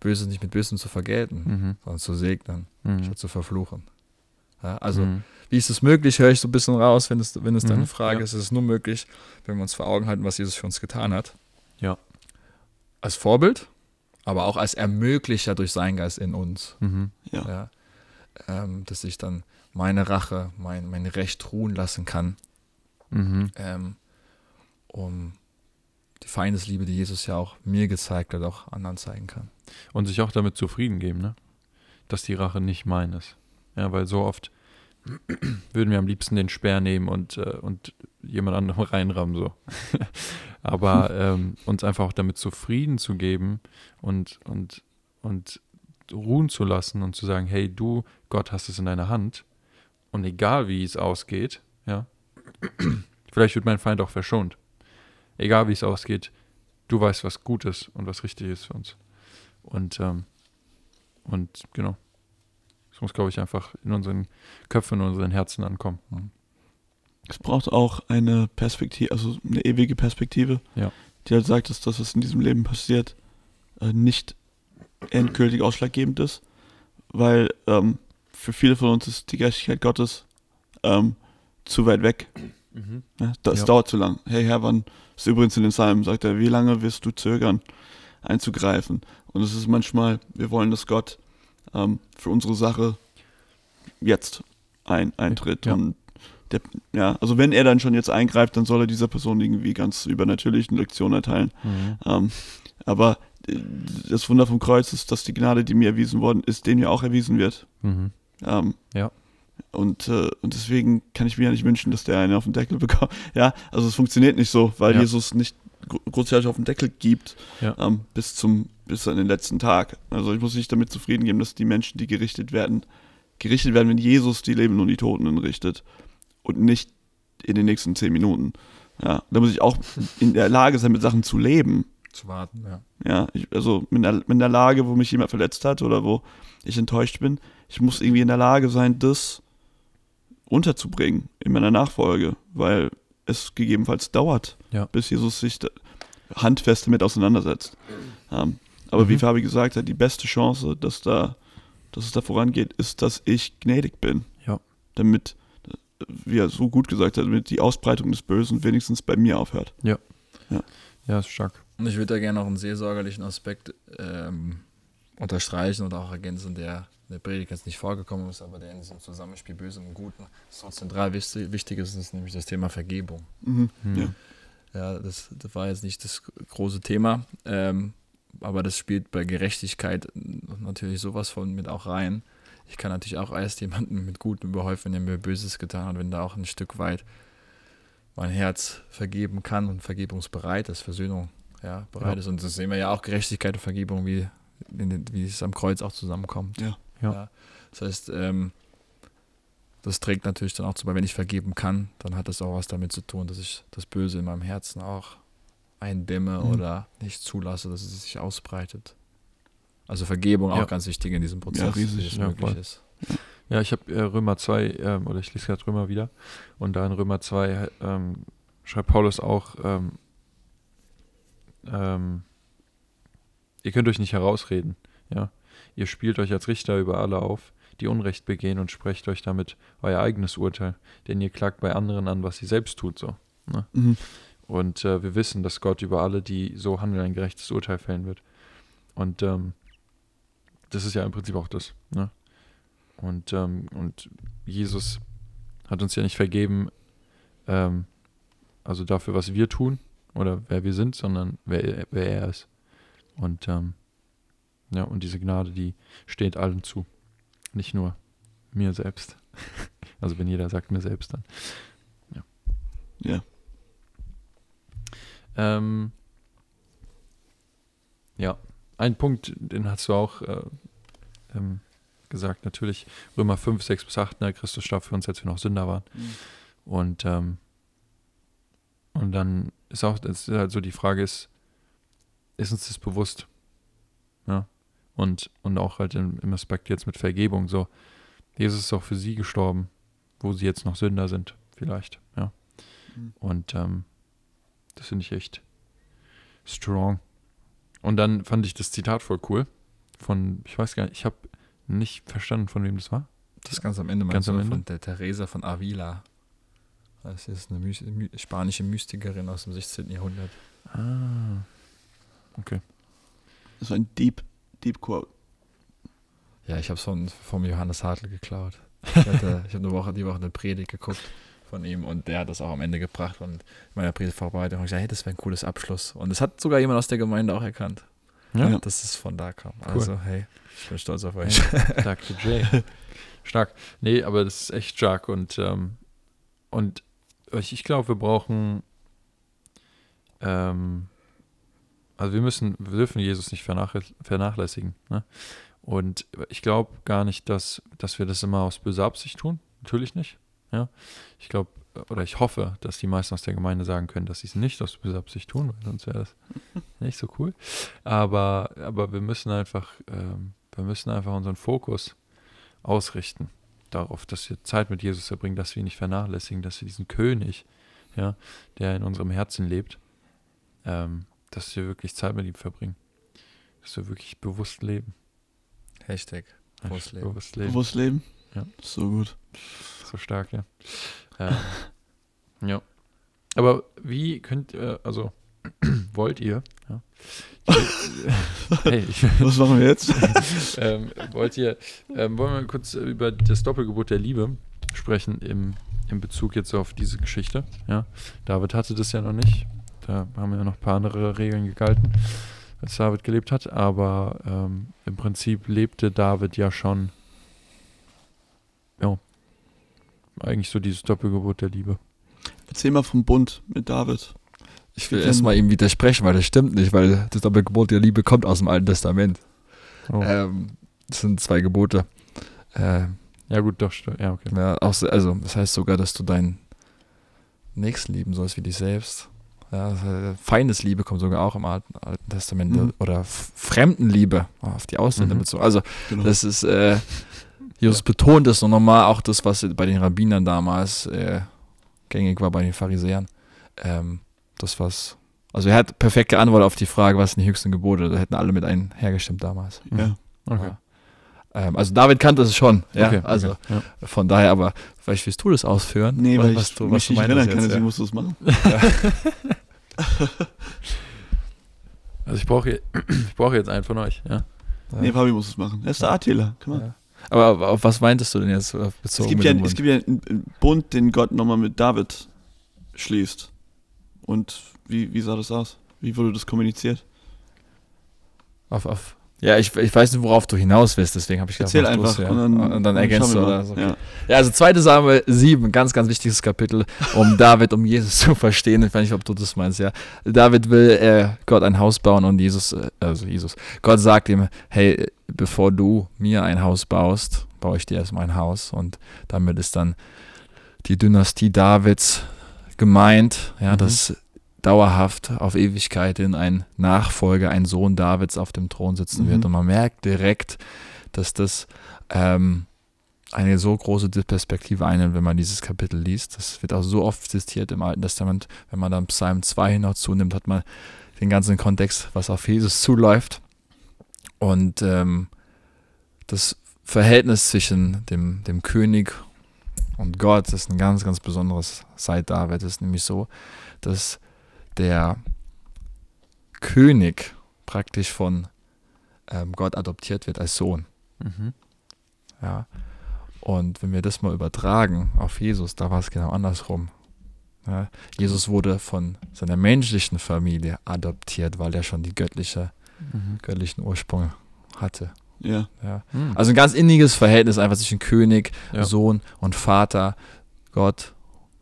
Böses nicht mit Bösem zu vergelten, mhm, sondern zu segnen, mhm, statt zu verfluchen. Ja, also, mhm, wie ist es möglich, höre ich so ein bisschen raus, wenn es, wenn es deine Mhm, Frage ja. ist. Es ist nur möglich, wenn wir uns vor Augen halten, was Jesus für uns getan hat. Ja. Als Vorbild, aber auch als Ermöglicher durch seinen Geist in uns. mhm, Ja. Ja. Ähm, dass ich dann meine Rache, mein, mein Recht ruhen lassen kann, mhm, ähm, um die Feindesliebe, die Jesus ja auch mir gezeigt hat, auch anderen zeigen kann. Und sich auch damit zufrieden geben, ne? Dass die Rache nicht mein ist. Ja, weil so oft würden wir am liebsten den Speer nehmen und, äh, und jemand anderem reinrammen, so. Aber ähm, uns einfach auch damit zufrieden zu geben und, und, und ruhen zu lassen und zu sagen, hey, du, Gott, hast es in deiner Hand. Und egal wie es ausgeht, ja, vielleicht wird mein Feind auch verschont. Egal wie es ausgeht, du weißt, was gut ist und was richtig ist für uns. Und, ähm, und genau. Es muss, glaube ich, einfach in unseren Köpfen, in unseren Herzen ankommen. Es braucht auch eine Perspektive, also eine ewige Perspektive, Ja. die halt sagt, dass das, was in diesem Leben passiert, äh, nicht endgültig ausschlaggebend ist, weil ähm, für viele von uns ist die Gerechtigkeit Gottes ähm, zu weit weg. Ja, das Ja. dauert zu lang. Hey Herr, wann, ist übrigens in den Psalmen, sagt er, wie lange wirst du zögern, einzugreifen? Und es ist manchmal, wir wollen, dass Gott ähm, für unsere Sache jetzt ein, eintritt. Ja. Und der, ja, also wenn er dann schon jetzt eingreift, dann soll er dieser Person irgendwie ganz übernatürlich eine Lektion erteilen. Mhm. Ähm, aber äh, das Wunder vom Kreuz ist, dass die Gnade, die mir erwiesen worden ist, denen ja auch erwiesen wird. Mhm. Ähm, Ja. Und, äh, und deswegen kann ich mir ja nicht wünschen, dass der einen auf den Deckel bekommt. Ja, also es funktioniert nicht so, weil Ja. Jesus nicht gro- großartig auf den Deckel gibt Ja. ähm, bis zum bis an den letzten Tag. Also ich muss mich damit zufrieden geben, dass die Menschen, die gerichtet werden, gerichtet werden, wenn Jesus die Lebenden und die Toten richtet und nicht in den nächsten zehn Minuten. Ja, da muss ich auch in der Lage sein, mit Sachen zu leben. Zu warten, ja. Ja, ich, also mit der, mit der Lage, wo mich jemand verletzt hat oder wo ich enttäuscht bin, ich muss irgendwie in der Lage sein, das unterzubringen in meiner Nachfolge, weil es gegebenenfalls dauert, Ja. bis Jesus sich da handfest damit auseinandersetzt. Ähm, aber Mhm. wie Fabi gesagt hat, die beste Chance, dass da, dass es da vorangeht, ist, dass ich gnädig bin. Ja. Damit, wie er so gut gesagt hat, damit die Ausbreitung des Bösen wenigstens bei mir aufhört. Ja, ist stark. Und ich würde da gerne noch einen seelsorgerlichen Aspekt ähm, unterstreichen oder auch ergänzen, der der Predigt jetzt nicht vorgekommen ist, aber der in diesem Zusammenspiel Bösen und Guten so zentral wichtig, wichtig ist, ist nämlich das Thema Vergebung. Mhm. Mhm. Ja. Ja, das, das war jetzt nicht das große Thema, ähm, aber das spielt bei Gerechtigkeit natürlich sowas von mit auch rein. Ich kann natürlich auch erst jemanden mit Gutem überhäufen, wenn er mir Böses getan hat, wenn da auch ein Stück weit mein Herz vergeben kann und vergebungsbereit ist, Versöhnung ja, bereit Ja. ist. Und das sehen wir ja auch Gerechtigkeit und Vergebung, wie, in den, wie es am Kreuz auch zusammenkommt. Ja. Ja. Das heißt, ähm, das trägt natürlich dann auch zu, weil wenn ich vergeben kann, dann hat das auch was damit zu tun, dass ich das Böse in meinem Herzen auch eindämme Mhm. oder nicht zulasse, dass es sich ausbreitet. Also Vergebung Ja. auch ganz wichtig in diesem Prozess, Ja, riesig. wie es Ja, möglich voll. ist. Ja, ich habe äh, Römer 2, ähm, oder ich lese gerade Römer wieder. Und da in Römer 2 ähm, schreibt Paulus auch, ähm, ähm, ihr könnt euch nicht herausreden. Ja? Ihr spielt euch als Richter über alle auf, die Unrecht begehen und sprecht euch damit euer eigenes Urteil. Denn ihr klagt bei anderen an, was sie selbst tut. So. Mhm. Und äh, wir wissen, dass Gott über alle, die so handeln, ein gerechtes Urteil fällen wird. Und ähm, das ist ja im Prinzip auch das. Ne? Und, ähm, und Jesus hat uns ja nicht vergeben, ähm, also dafür, was wir tun oder wer wir sind, sondern wer, er- wer er ist. Und ähm, ja, und diese Gnade, die steht allen zu. Nicht nur mir selbst. Also wenn jeder sagt mir selbst, dann. Ja. Ähm, ja, ein Punkt, den hast du auch äh, ähm, gesagt, natürlich Römer 5, 6 bis 8, ne, Christus starb für uns, als wir noch Sünder waren. Mhm. Und, ähm, und dann ist auch, ist halt so die Frage ist, ist uns das bewusst? Ja. Und, und auch halt im, im Aspekt jetzt mit Vergebung, so, Jesus ist auch für sie gestorben, wo sie jetzt noch Sünder sind, vielleicht, ja. Mhm. Und ähm, das finde ich echt strong. Und dann fand ich das Zitat voll cool. Von, ich weiß gar nicht, ich habe nicht verstanden, von wem das war. Das ist ganz am Ende, Ganz du, am Ende? von der Teresa von Avila. Das ist eine Mys my spanische Mystikerin aus dem 16. Jahrhundert. Ah. Okay. War ein Deep, Deep Quote. Ja, ich habe es von, vom Johannes Hartl geklaut. Ich, hatte- ich habe eine Woche, die Woche eine Predigt geguckt von ihm und der hat das auch am Ende gebracht und in meiner Predigtvorbereitung habe ich gesagt, hey, das wäre ein cooles Abschluss. Und das hat sogar jemand aus der Gemeinde auch erkannt, Ja, Ja. dass es von da kam. Cool. Also, hey, ich bin stolz auf euch. Dr. J. Stark. Nee, aber das ist echt stark und, ähm, und ich, ich glaube, wir brauchen, ähm, also wir müssen, wir dürfen Jesus nicht vernach, vernachlässigen. Ne? Und ich glaube gar nicht, dass, dass wir das immer aus böser Absicht tun. Natürlich nicht. Ja. Ich glaube, oder ich hoffe, dass die meisten aus der Gemeinde sagen können, dass sie es nicht aus böser Absicht tun, weil sonst wäre das nicht so cool. Aber, aber wir müssen einfach, ähm, wir müssen einfach unseren Fokus ausrichten darauf, dass wir Zeit mit Jesus verbringen, dass wir ihn nicht vernachlässigen, dass wir diesen König, ja, der in unserem Herzen lebt, ähm, dass wir wirklich Zeit mit ihm verbringen. Dass wir wirklich bewusst leben. Hashtag bewusst leben. Bewusst leben. Bewusst leben. Ja. So gut. So stark, ja. Ähm, ja. Aber wie könnt ihr, also wollt ihr, ja. hey, ich, Was machen wir jetzt? ähm, wollt ihr, ähm, wollen wir kurz über das Doppelgebot der Liebe sprechen im, im Bezug jetzt auf diese Geschichte? Ja, David hatte das ja noch nicht. Da haben ja noch ein paar andere Regeln gegalten, als David gelebt hat. Aber ähm, im Prinzip lebte David ja schon, ja, eigentlich so dieses Doppelgebot der Liebe. Erzähl mal vom Bund mit David. Ich will erstmal ihm widersprechen, weil das stimmt nicht, weil das Doppelgebot der Liebe kommt aus dem Alten Testament. Oh. Ähm, das sind zwei Gebote. Äh, ja, gut, doch, ja, okay. ja, auch, so- also, das heißt sogar, dass du deinen Nächsten lieben sollst wie dich selbst. Ja, das heißt, Feindesliebe kommt sogar auch im Alten, Alten Testament. Mhm. Oder Fremdenliebe auf die Ausländer Mhm. bezogen. Also, Genau. das ist, äh, Jesus betont es noch nochmal, auch das, was bei den Rabbinern damals äh, gängig war, bei den Pharisäern. Ähm, das, was. Also, er hat perfekt geantwortet auf die Frage, was sind die höchsten Gebote. Da hätten alle mit einhergestimmt damals. Ja. Okay. Ja. Ähm, also, David kannte es schon. Ja, okay. also okay. Ja. von daher, aber vielleicht willst du das ausführen? Nee, weil was ich du, mich was du nicht erinnern kann, deswegen ja. musst du es machen. Also ich brauche ich brauche jetzt einen von euch, ja. Nee, Fabi muss es machen. Er ist der A-Täler. Komm mal. Ja. Aber, auf was meintest du denn jetzt äh, Es bezogen gibt, mit ja, es Bund? gibt ja einen einen Bund, den Gott nochmal mit David schließt. Und wie, wie sah das aus? Wie wurde das kommuniziert? Auf, auf. Ja, ich, ich weiß nicht, worauf du hinaus willst, deswegen habe ich gedacht, Erzähl du's, einfach ja. und dann, und dann ergänzt du mal. so. Ja. Ja, also 2. Samuel 7, ganz, ganz wichtiges Kapitel, um David, um Jesus zu verstehen. Ich weiß nicht, ob du das meinst, ja. David will äh, Gott ein Haus bauen und Jesus, äh, also Jesus, Gott sagt ihm, hey, bevor du mir ein Haus baust, baue ich dir erstmal ein Haus. Und damit ist dann die Dynastie Davids gemeint, ja, Mhm. dass dauerhaft auf Ewigkeit in ein Nachfolger, ein Sohn Davids auf dem Thron sitzen Mhm. wird. Und man merkt direkt, dass das ähm, eine so große Perspektive einnimmt, wenn man dieses Kapitel liest. Das wird auch so oft zitiert im Alten Testament. Wenn man dann Psalm 2 hinaus zunimmt, hat man den ganzen Kontext, was auf Jesus zuläuft. Und ähm, das Verhältnis zwischen dem, dem König und Gott ist ein ganz, ganz besonderes seit David. Es ist nämlich so, dass der König praktisch von ähm, Gott adoptiert wird als Sohn. Mhm. Ja. Und wenn wir das mal übertragen auf Jesus, da war es genau andersrum. Ja. Jesus wurde von seiner menschlichen Familie adoptiert, weil er schon die göttliche, Mhm. göttlichen Ursprung hatte. Ja. Ja. Mhm. Also ein ganz inniges Verhältnis einfach zwischen König, Ja. Sohn und Vater, Gott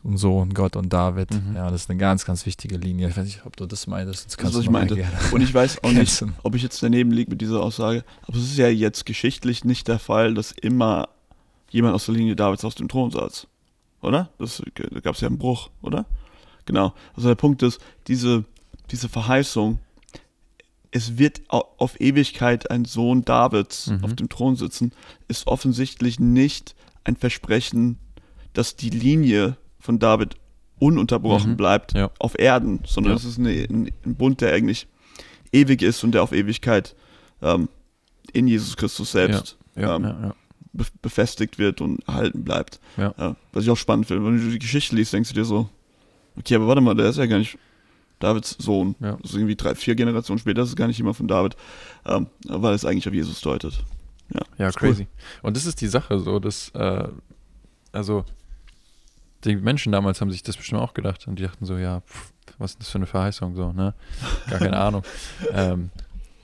und Sohn, Gott und David. Mhm. Ja, das ist eine ganz, ganz wichtige Linie. Ich weiß nicht, ob du das meintest. Das kannst was du ich meinte. Und ich weiß auch nicht, ob ich jetzt daneben liege mit dieser Aussage, aber es ist ja jetzt geschichtlich nicht der Fall, dass immer jemand aus der Linie Davids auf dem Thron saß. Oder? Das, da gab es ja einen Bruch, oder? Genau. Also der Punkt ist, diese, diese Verheißung, es wird au- auf Ewigkeit ein Sohn Davids Mhm. auf dem Thron sitzen, ist offensichtlich nicht ein Versprechen, dass die Linie von David ununterbrochen Mhm. bleibt Ja. auf Erden, sondern Ja. es ist eine, ein, ein Bund, der eigentlich ewig ist und der auf Ewigkeit ähm, in Jesus Christus selbst Ja, ähm, ja, ja. be befestigt wird und erhalten bleibt. Ja. was ich auch spannend finde, wenn du die Geschichte liest, denkst du dir so, okay, aber warte mal, der ist ja gar nicht Davids Sohn. Ja. Das ist irgendwie drei, vier Generationen später, das ist gar nicht jemand von David, ähm, weil es eigentlich auf Jesus deutet. Ja, cool. crazy. Und das ist die Sache so, dass, äh, also, die Menschen damals haben sich das bestimmt auch gedacht und die dachten so, ja, pff, was ist das für eine Verheißung, so, ne? Gar keine Ahnung. Ähm,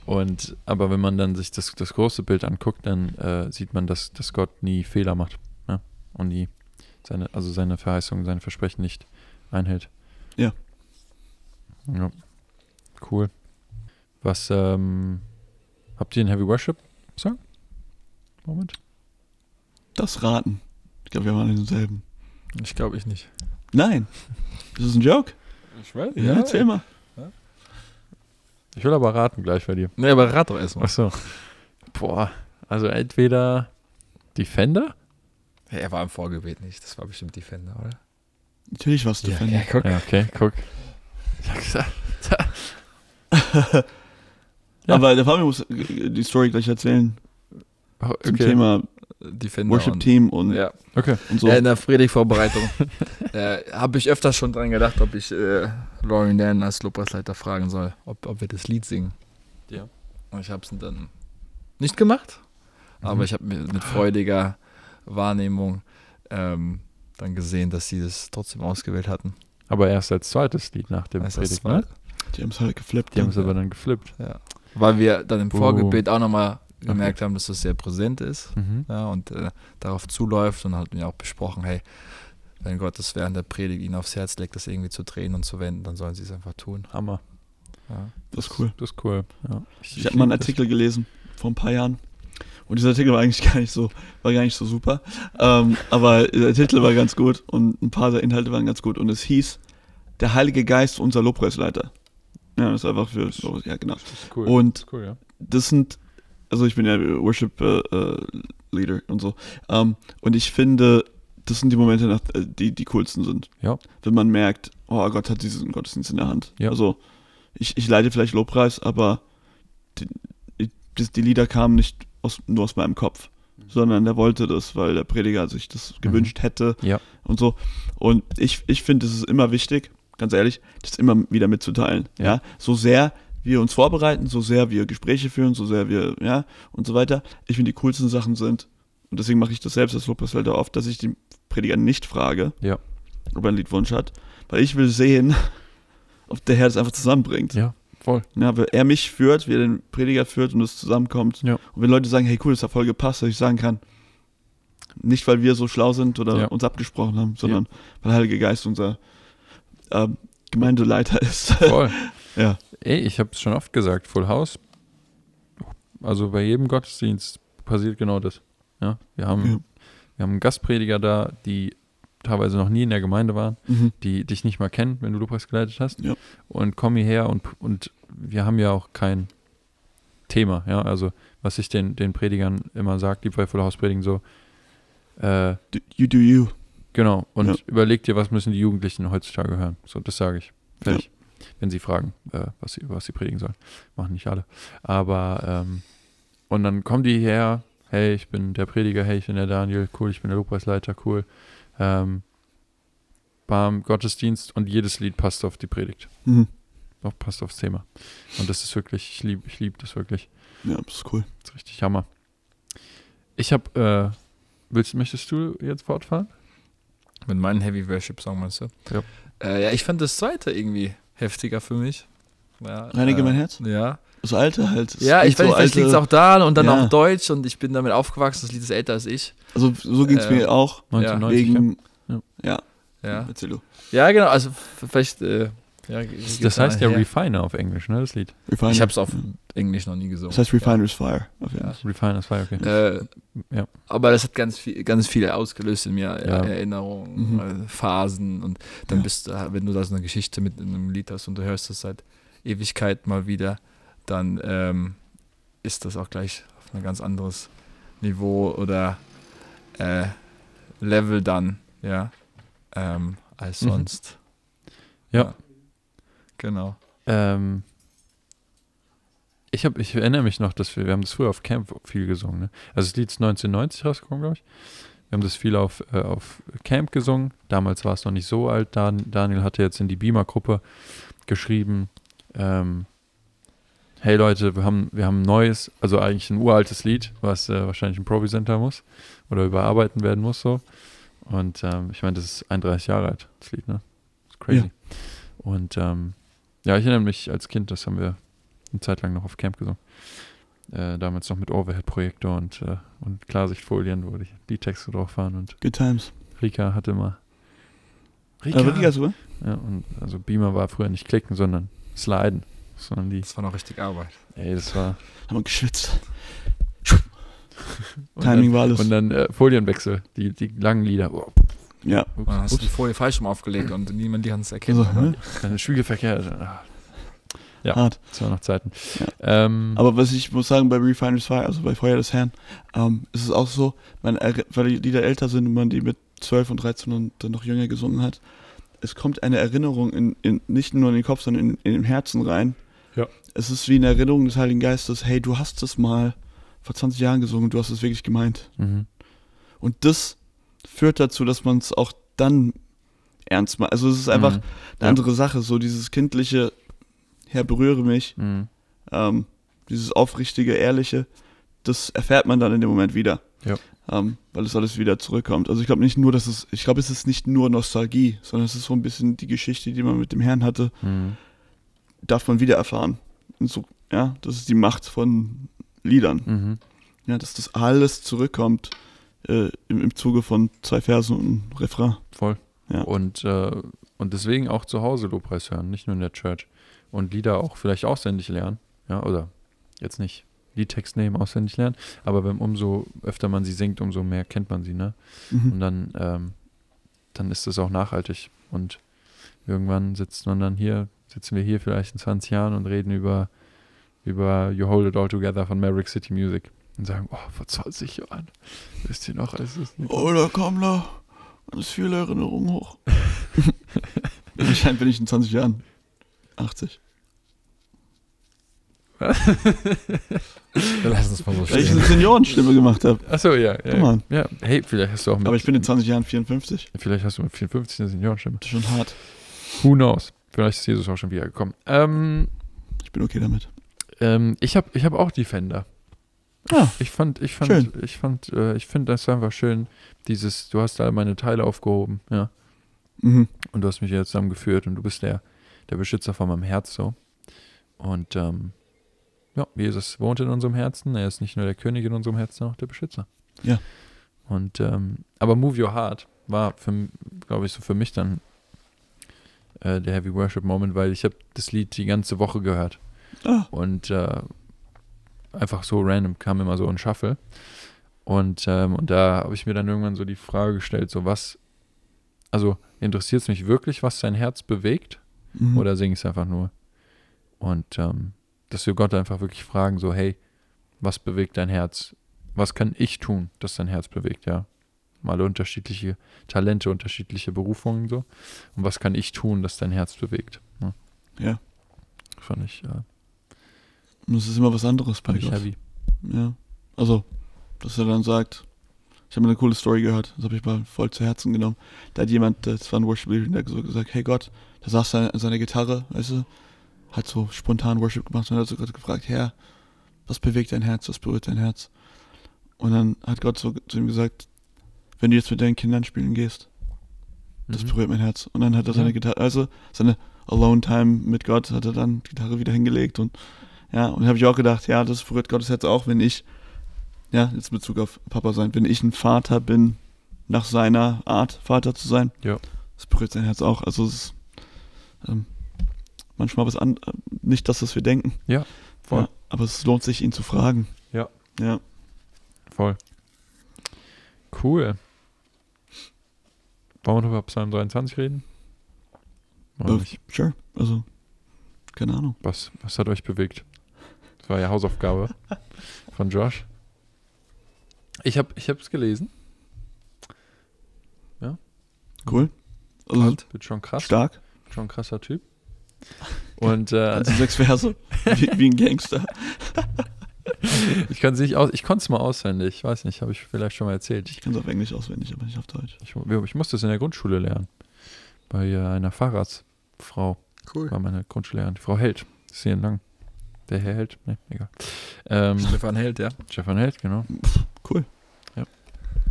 und, aber wenn man dann sich das, das große Bild anguckt, dann äh, sieht man, dass, dass Gott nie Fehler macht, ne? Und nie seine, also seine Verheißungen, seine Versprechen nicht einhält. Ja. Ja. Cool. Was, ähm, habt ihr einen Heavy Worship Song? Moment. Das Raten. Ich glaube, wir waren in denselben. Ich glaube ich nicht. Nein. Das ist ein Joke. Ich weiß. Ja, erzähl mal. Ich will aber raten gleich bei dir. Nee, aber rat doch erstmal. Achso. Boah, also entweder Defender? Ja, er war im Vorgebet nicht. Das war bestimmt Defender, oder? Natürlich warst du Ja, Fan. ja, guck. Ja, okay, guck. Ich hab gesagt. Ja. Aber der Fabian muss die Story gleich erzählen Oh, zum okay. Thema Defender. Worship und- Team und, Ja. Okay. und so. Ja, in der Predigtvorbereitung äh, habe ich öfters schon dran gedacht, ob ich äh, Lauren Dan als Lobpreisleiter fragen soll, ob, ob wir das Lied singen. Ja. Und ich habe es dann nicht gemacht, aber Mhm. ich habe mit, mit freudiger Wahrnehmung ähm, dann gesehen, dass sie das trotzdem ausgewählt hatten. Aber erst als zweites Lied nach dem das Predigt, ne? Die haben es halt geflippt. Die haben ne? es aber dann geflippt. Ja. Weil wir dann im. Vorgebet auch nochmal gemerkt haben, dass das sehr präsent ist. Mhm. ja, und äh, darauf zuläuft und hatten ja auch besprochen, hey, wenn Gott es während der Predigt ihnen aufs Herz legt, das irgendwie zu drehen und zu wenden, dann sollen sie es einfach tun. Hammer. Ja. Das ist cool. Das ist cool. Ja. Ich habe mal einen das. Artikel gelesen vor ein paar Jahren. Und dieser Artikel war eigentlich gar nicht so, war gar nicht so super. Ähm, aber der Titel war ganz gut und ein paar der Inhalte waren ganz gut. Und es hieß, der Heilige Geist, unser Lobpreisleiter. Ja, das ist einfach für, so, ja genau. Das ist cool. Und das ist cool, ja. das sind also ich bin ja Worship äh, äh, Leader und so. Ähm, und ich finde, das sind die Momente, nach, äh, die die coolsten sind. Ja. Wenn man merkt, oh Gott hat diesen Gottesdienst in der Hand. Ja. Also ich, ich leite vielleicht Lobpreis, aber die, die, die Lieder kamen nicht aus, nur aus meinem Kopf, sondern der wollte das, weil der Prediger sich das gewünscht hätte Ja. und so. Und ich, ich finde, es ist immer wichtig, ganz ehrlich, das immer wieder mitzuteilen. Ja. Ja. So sehr wir uns vorbereiten, so sehr wir Gespräche führen, so sehr wir, ja, und so weiter. Ich finde, die coolsten Sachen sind, und deswegen mache ich das selbst als Lobpreisleiter oft, dass ich den Prediger nicht frage, Ja. ob er einen Liedwunsch hat, weil ich will sehen, ob der Herr das einfach zusammenbringt. Ja, voll. Ja, weil er mich führt, wie er den Prediger führt und es zusammenkommt. Ja. Und wenn Leute sagen, hey cool, das hat voll gepasst, dass ich sagen kann, nicht weil wir so schlau sind oder Ja. uns abgesprochen haben, sondern weil der Heilige Geist unser ähm, Gemeindeleiter ist. Voll. ja. Ey, ich habe es schon oft gesagt, Full House. Also bei jedem Gottesdienst passiert genau das. Ja, wir haben, Ja. wir haben einen Gastprediger da, die teilweise noch nie in der Gemeinde waren, Mhm. die dich nicht mal kennen, wenn du Lobpreis geleitet hast. Ja. Und kommen hierher und, und wir haben ja auch kein Thema. Ja, also was ich den, den Predigern immer sage, die bei Full House predigen, so, äh, You do you. Genau, und Ja. überleg dir, was müssen die Jugendlichen heutzutage hören. So, das sage ich. Fertig. Wenn sie fragen, äh, was, sie, was sie predigen sollen. Machen nicht alle. Aber, ähm, und dann kommen die her, hey, ich bin der Prediger, hey, ich bin der Daniel, cool, ich bin der Lobpreisleiter, cool. Ähm, beim Gottesdienst und jedes Lied passt auf die Predigt. Mhm. Auch passt aufs Thema. Und das ist wirklich, ich liebe ich lieb das wirklich. Ja, das ist cool. Das ist richtig Hammer. Ich habe, äh, willst, möchtest du jetzt fortfahren? Mit meinem Heavy Worship Song meinst du? Ja. Äh, ja, ich fand das zweite irgendwie heftiger für mich. Ja, Reinige äh, mein Herz? Ja. Das alte halt. das Ja, ich weiß nicht, vielleicht liegt es auch da und dann Ja. auch Deutsch und ich bin damit aufgewachsen, das Lied ist älter als ich. Also so ging es äh, mir auch. 1990. ja. Wegen. Ja. Ja. Ja, Erzähl du. ja genau, also vielleicht, äh, ja, Das, das heißt ja Refiner auf Englisch, ne, das Lied. Refiner. Ich habe es auf Englisch noch nie gesungen. Das heißt Refiner's Fire. Auf Ja. Refiners Fire, okay. Äh, Ja. Aber das hat ganz viel, ganz viel ausgelöst in mir, Ja. äh, Erinnerungen, Mhm. äh, Phasen und dann Ja. bist du, wenn du da so eine Geschichte mit in einem Lied hast und du hörst es seit Ewigkeit mal wieder, dann ähm, ist das auch gleich auf ein ganz anderes Niveau oder äh, Level dann, ja, ähm, als Mhm. sonst. Ja. Genau. Ähm, ich, hab, ich erinnere mich noch, dass wir, wir haben das früher auf Camp viel gesungen. Ne? Also das Lied ist 1990 rausgekommen, glaube ich. Wir haben das viel auf, äh, auf Camp gesungen. Damals war es noch nicht so alt. Dan, Daniel hatte jetzt in die Beamer-Gruppe geschrieben, ähm, hey Leute, wir haben, wir haben ein neues, also eigentlich ein uraltes Lied, was äh, wahrscheinlich ein Provi-Center muss oder überarbeiten werden muss so. Und ähm, ich meine, das ist 31 Jahre alt, das Lied, ne? Das ist crazy. Ja. Und ähm, ja, ich erinnere mich als Kind, das haben wir eine Zeit lang noch auf Camp gesungen. Äh, damals noch mit Overhead-Projektor und, äh, und Klarsichtfolien, wo die, die Texte drauf waren. Und Good times. Rika hatte immer. Rika! Aber Riga sogar? ja, und also Beamer war früher nicht klicken, sondern sliden. Sondern die. Das war noch richtig Arbeit. Ey, das war. Haben wir geschwitzt. Timing dann, war alles. Und dann äh, Folienwechsel, die, die langen Lieder. Oh, ja. Und dann hast du die Folie falsch rum aufgelegt und niemand kann es erkennen. Also, hä? dann Spiegelverkehr. Ja. Hart. das waren noch Zeiten. Ja. Ähm, Aber was ich muss sagen, bei Refiner's Fire, also bei Feuer des Herrn, ähm, ist es auch so, man, weil die Lieder älter sind und man die mit 12 und 13 und dann noch jünger gesungen hat, es kommt eine Erinnerung in, in, nicht nur in den Kopf, sondern in, in den Herzen rein. Ja. Es ist wie eine Erinnerung des Heiligen Geistes, hey, du hast es mal vor 20 Jahren gesungen und du hast es wirklich gemeint. mhm. Und das führt dazu, dass man es auch dann ernst macht. Also es ist einfach Mhm. eine Ja. andere Sache, so dieses kindliche, Herr, berühre mich, Mhm. ähm, dieses aufrichtige, ehrliche, das erfährt man dann in dem Moment wieder. Ja. Ähm, weil es alles wieder zurückkommt. Also ich glaube nicht nur, dass es, ich glaube, es ist nicht nur Nostalgie, sondern es ist so ein bisschen die Geschichte, die man mit dem Herrn hatte, Mhm. darf man wieder erfahren. Und so, ja, das ist die Macht von Liedern. Mhm. Ja, dass das alles zurückkommt äh, im, im Zuge von zwei Versen und einem Refrain. Voll. Ja. Und, äh, und deswegen auch zu Hause Lobpreis hören, nicht nur in der Church. Und Lieder auch vielleicht auswendig lernen. Ja, oder jetzt nicht Liedtext nehmen, auswendig lernen. Aber wenn umso öfter man sie singt, umso mehr kennt man sie, ne? Und Mhm. dann, ähm, dann ist es auch nachhaltig. Und irgendwann sitzt man dann hier, sitzen wir hier vielleicht in 20 Jahren und reden über über You Hold It All Together von Maverick City Music und sagen, oh, vor 20 Jahren, wisst ihr noch, als es nicht Oh, da kam da ganz viele Erinnerungen hoch. Wahrscheinlich bin ich in 20 Jahren 80. Wir lassen es mal so Weil ich eine stehen. Seniorenstimme gemacht habe. Achso, ja. Ja, mal. ja. Hey, vielleicht hast du auch mit, Aber ich bin in 20 Jahren 54. vielleicht hast du mit 54 eine Seniorenstimme. Das ist schon hart. Who knows? Vielleicht ist Jesus auch schon wieder gekommen. Ähm, Ich bin okay damit. ähm, ich habe ich hab auch Defender. Ja. Ich fand, ich fand, Schön. ich fand, äh, ich finde das einfach schön, dieses, du hast alle meine Teile aufgehoben, ja. Mhm. Und du hast mich wieder zusammengeführt und du bist der, der Beschützer von meinem Herz so. Und ähm, ja, Jesus wohnt in unserem Herzen. Er ist nicht nur der König in unserem Herzen, auch der Beschützer. Ja. Und ähm, aber Move Your Heart war, glaube ich, so für mich dann äh, der Heavy Worship Moment, weil ich habe das Lied die ganze Woche gehört. Ah. Und äh, einfach so random kam immer so ein Shuffle. Und, ähm, und da habe ich mir dann irgendwann so die Frage gestellt, so was, also interessiert es mich wirklich, was sein Herz bewegt? Mhm. Oder singe ich es einfach nur? Und ähm, dass wir Gott einfach wirklich fragen, so, hey, was bewegt dein Herz? Was kann ich tun, dass dein Herz bewegt, ja? Mal unterschiedliche Talente, unterschiedliche Berufungen so. Und was kann ich tun, dass dein Herz bewegt? Ne? Ja. Fand ich, äh, Und es ist immer was anderes bei Gott. heavy. Ja. Also, dass er dann sagt, ich habe eine coole Story gehört, das habe ich mal voll zu Herzen genommen. Da hat jemand, das war ein Worship-Leader, der hat so gesagt, hey Gott, da saß er an seiner Gitarre, weißt du, hat so spontan Worship gemacht und hat so Gott gefragt, Herr, was bewegt dein Herz, was berührt dein Herz? Und dann hat Gott so zu ihm gesagt, wenn du jetzt mit deinen Kindern spielen gehst, das Mhm. berührt mein Herz. Und dann hat er seine Ja. Gitarre, also seine Alone-Time mit Gott, hat er dann die Gitarre wieder hingelegt und ja, und habe ich auch gedacht, ja, das berührt Gottes Herz auch, wenn ich, ja, jetzt in Bezug auf Papa sein, wenn ich ein Vater bin, nach seiner Art Vater zu sein, Ja. das berührt sein Herz auch. Also es ist ähm, manchmal was an, äh, nicht das, was wir denken. Voll. Ja, aber es lohnt sich, ihn zu fragen. Ja. Ja. Voll. Cool. Wollen wir noch über Psalm 23 reden? Äh? Sure. Also, keine Ahnung. Was, was hat euch bewegt? Das war ja Hausaufgabe von Josh. Ich habe ich es gelesen. Cool. Also, Und? Wird schon krass. stark. Schon ein krasser Typ. Und äh, Also sechs Verse. wie, wie ein Gangster. ich kann nicht aus, ich konnte es mal auswendig. Ich weiß nicht, habe ich vielleicht schon mal erzählt. Ich, kann es auf Englisch auswendig, aber nicht auf Deutsch. ich, ich musste es in der Grundschule lernen. Bei äh, einer Fahrradsfrau. Cool. War meine Grundschullehrerin. Die Frau Held. Ist hier lang. Der Herr Held? Ne, egal. Ähm, Stefan Held, ja. Stefan Held, genau. Cool.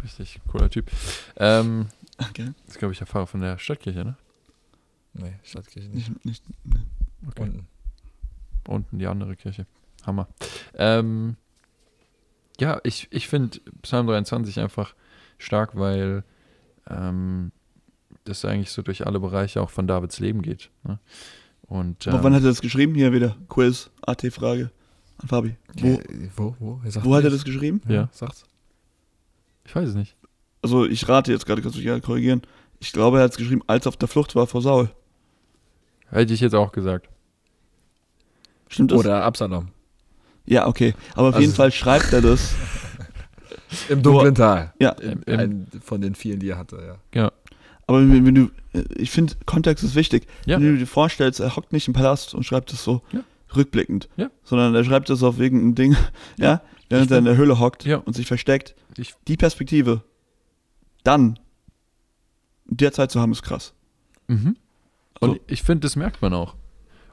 Richtig cooler Typ. Ähm, Okay. das ist, glaube ich, der Pfarrer von der Stadtkirche, ne? Nee, Stadtkirche nicht. Nicht, nicht, ne. Okay. Unten. Unten die andere Kirche. Hammer. Ähm, ja, ich, ich finde Psalm 23 einfach stark, weil ähm, das eigentlich so durch alle Bereiche auch von Davids Leben geht. Ne? Und Aber ähm, wann hat er das geschrieben? Hier wieder. Quiz, AT-Frage an Fabi. Wo, Äh, wo? Wo? Er sagt wo hat er das geschrieben? Ja. Sagt's. ich weiß es nicht. Also ich rate jetzt gerade, kannst du mich gerne korrigieren. Ich glaube, er hat es geschrieben, als er auf der Flucht war vor Saul. Hätte ich jetzt auch gesagt. Stimmt das? Oder Absalom. Ja, okay. Aber auf Also- jeden Fall schreibt er das. Im dunklen Tal. Ja, Im, Im- ein von den vielen, die er hatte, ja. Ja. Aber wenn, wenn du, äh, ich finde, Kontext ist wichtig. Ja. Wenn du dir vorstellst, er hockt nicht im Palast und schreibt es so Ja. rückblickend, Ja. sondern er schreibt es auf irgendein Ding, ja, während er in der Höhle hockt und sich versteckt. Ich, Die Perspektive, dann, in der Zeit zu haben, ist krass. mhm. Und ich finde, das merkt man auch.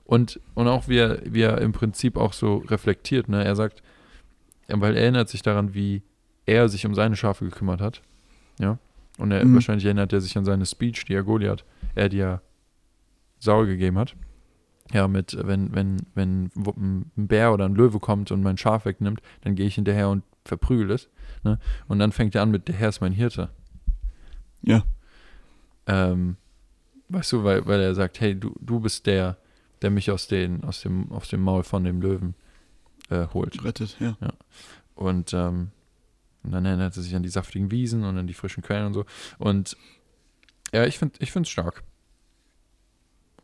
Und, und auch wie er, wie er im Prinzip auch so reflektiert. Ne? Er sagt, weil er erinnert sich daran, wie er sich um seine Schafe gekümmert hat. Ja. Und er, Mhm. wahrscheinlich erinnert er sich an seine Speech, die er Goliath, er die ja Saul gegeben hat. Ja, mit, wenn, wenn, wenn ein Bär oder ein Löwe kommt und mein Schaf wegnimmt, dann gehe ich hinterher und verprügel es. Ne? Und dann fängt er an mit, der Herr ist mein Hirte. Ja. Ähm, weißt du, weil, weil er sagt, hey, du, du bist der, der mich aus, den, aus, dem, aus dem Maul von dem Löwen äh, holt. Rettet, ja. Und, ähm, und dann erinnert er sich an die saftigen Wiesen und an die frischen Quellen und so. Und ja, ich finde ich es stark.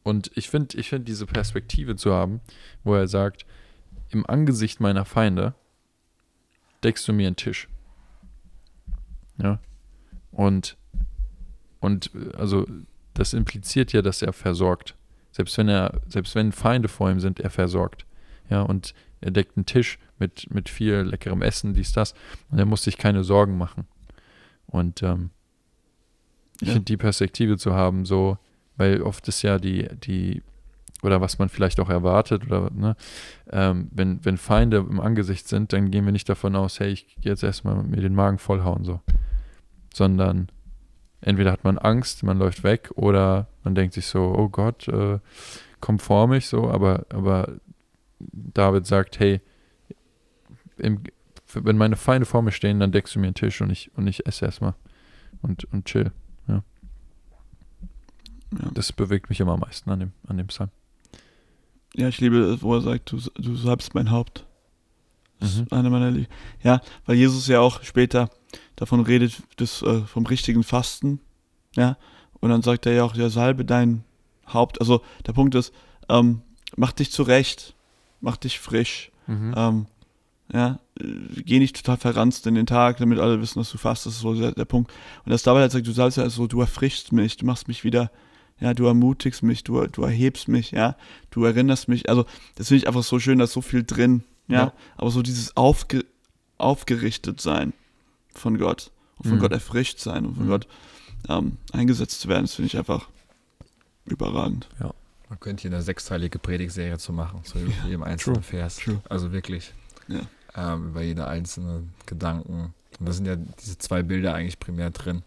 Und ich finde ich find diese Perspektive zu haben, wo er sagt, im Angesicht meiner Feinde deckst du mir einen Tisch. Ja. Und, und also das impliziert ja, dass er versorgt. Selbst wenn er, selbst wenn Feinde vor ihm sind, er versorgt. Ja, und er deckt einen Tisch mit, mit viel leckerem Essen, dies, das. Und er muss sich keine Sorgen machen. Und ähm, ich Ja. finde die Perspektive zu haben, so, weil oft ist ja die, die, oder was man vielleicht auch erwartet, oder ne, ähm, wenn, wenn Feinde im Angesicht sind, dann gehen wir nicht davon aus, hey, ich gehe jetzt erstmal mir den Magen vollhauen, so. Sondern entweder hat man Angst, man läuft weg, oder man denkt sich so, oh Gott, äh, komm vor mich, so, aber, aber David sagt, hey, im, wenn meine Feinde vor mir stehen, dann deckst du mir einen Tisch und ich, und ich esse erstmal und, und chill. Ja. Das bewegt mich immer am meisten an dem, an dem Psalm. Ja, ich liebe, es, wo er sagt, du, du salbst mein Haupt. Das Mhm. ist einer meiner Lie Ja, weil Jesus ja auch später davon redet, das, äh, vom richtigen Fasten. Ja, und dann sagt er ja auch, ja, salbe dein Haupt. Also der Punkt ist, ähm, mach dich zurecht, mach dich frisch. Mhm. Ähm, ja, äh, geh nicht total verranzt in den Tag, damit alle wissen, dass du fastest, das ist so der, der Punkt. Und das dabei halt sagt, du salbst ja so, du erfrischst mich, du machst mich wieder, ja, du ermutigst mich, du, du erhebst mich, ja, du erinnerst mich. Also, das finde ich einfach so schön, da ist so viel drin, ja. Ja. Aber so dieses Aufge aufgerichtet sein von Gott und von Mhm. Gott erfrischt sein und von Mhm. Gott ähm, eingesetzt zu werden, das finde ich einfach überragend. Man könnte hier eine sechsteilige Predigtserie zu machen, zu jedem einzelnen True, Vers. true. Also wirklich. Ja. Ähm, über jede einzelne Gedanken. Und da sind ja diese zwei Bilder eigentlich primär drin.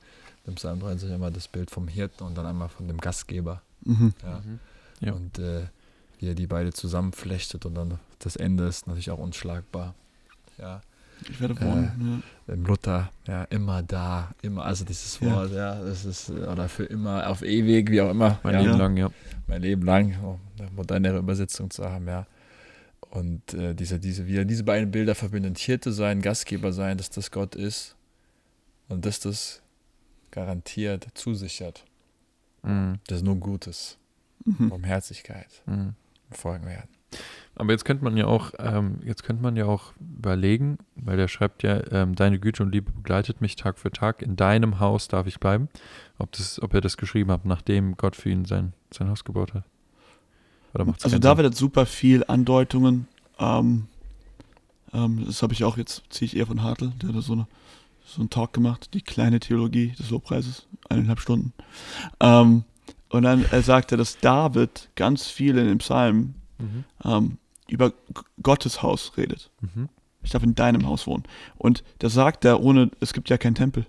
Im Psalm 30 einmal das Bild vom Hirten und dann einmal von dem Gastgeber. Mhm. Ja. Mhm. Ja. Und äh, wie er die beide zusammenflechtet und dann das Ende ist natürlich auch unschlagbar. Ja. Ich werde Äh, wohnen. Im Luther, ja, immer da, immer, also dieses Ja. Wort, ja, das ist, äh, oder für immer, auf ewig, wie auch immer. Mein ja. Leben Ja. lang, ja. mein Leben lang, um eine modernere Übersetzung zu haben, ja. Und äh, diese, diese, wieder diese beiden Bilder verbinden, Hirte sein, Gastgeber sein, dass das Gott ist und dass das garantiert zusichert, Mhm. dass nur Gutes. Mhm. Barmherzigkeit Mhm. folgen werden. Aber jetzt könnte man ja auch, ähm, jetzt könnte man ja auch überlegen, weil der schreibt ja, ähm, deine Güte und Liebe begleitet mich Tag für Tag, in deinem Haus darf ich bleiben. Ob, das, ob er das geschrieben hat, nachdem Gott für ihn sein, sein Haus gebaut hat. Also David hat super viel Andeutungen. Ähm, ähm, das habe ich auch jetzt, ziehe ich eher von Hartl, der hat da so, eine, so einen Talk gemacht, die kleine Theologie des Lobpreises, eineinhalb Stunden. Ähm, und dann er sagte, dass David ganz viel in den Psalmen Sinn? ähm, über Gottes Haus redet. Mhm. Mhm. Ich darf in deinem Haus wohnen. Und das sagt er ohne, es gibt ja keinen Tempel.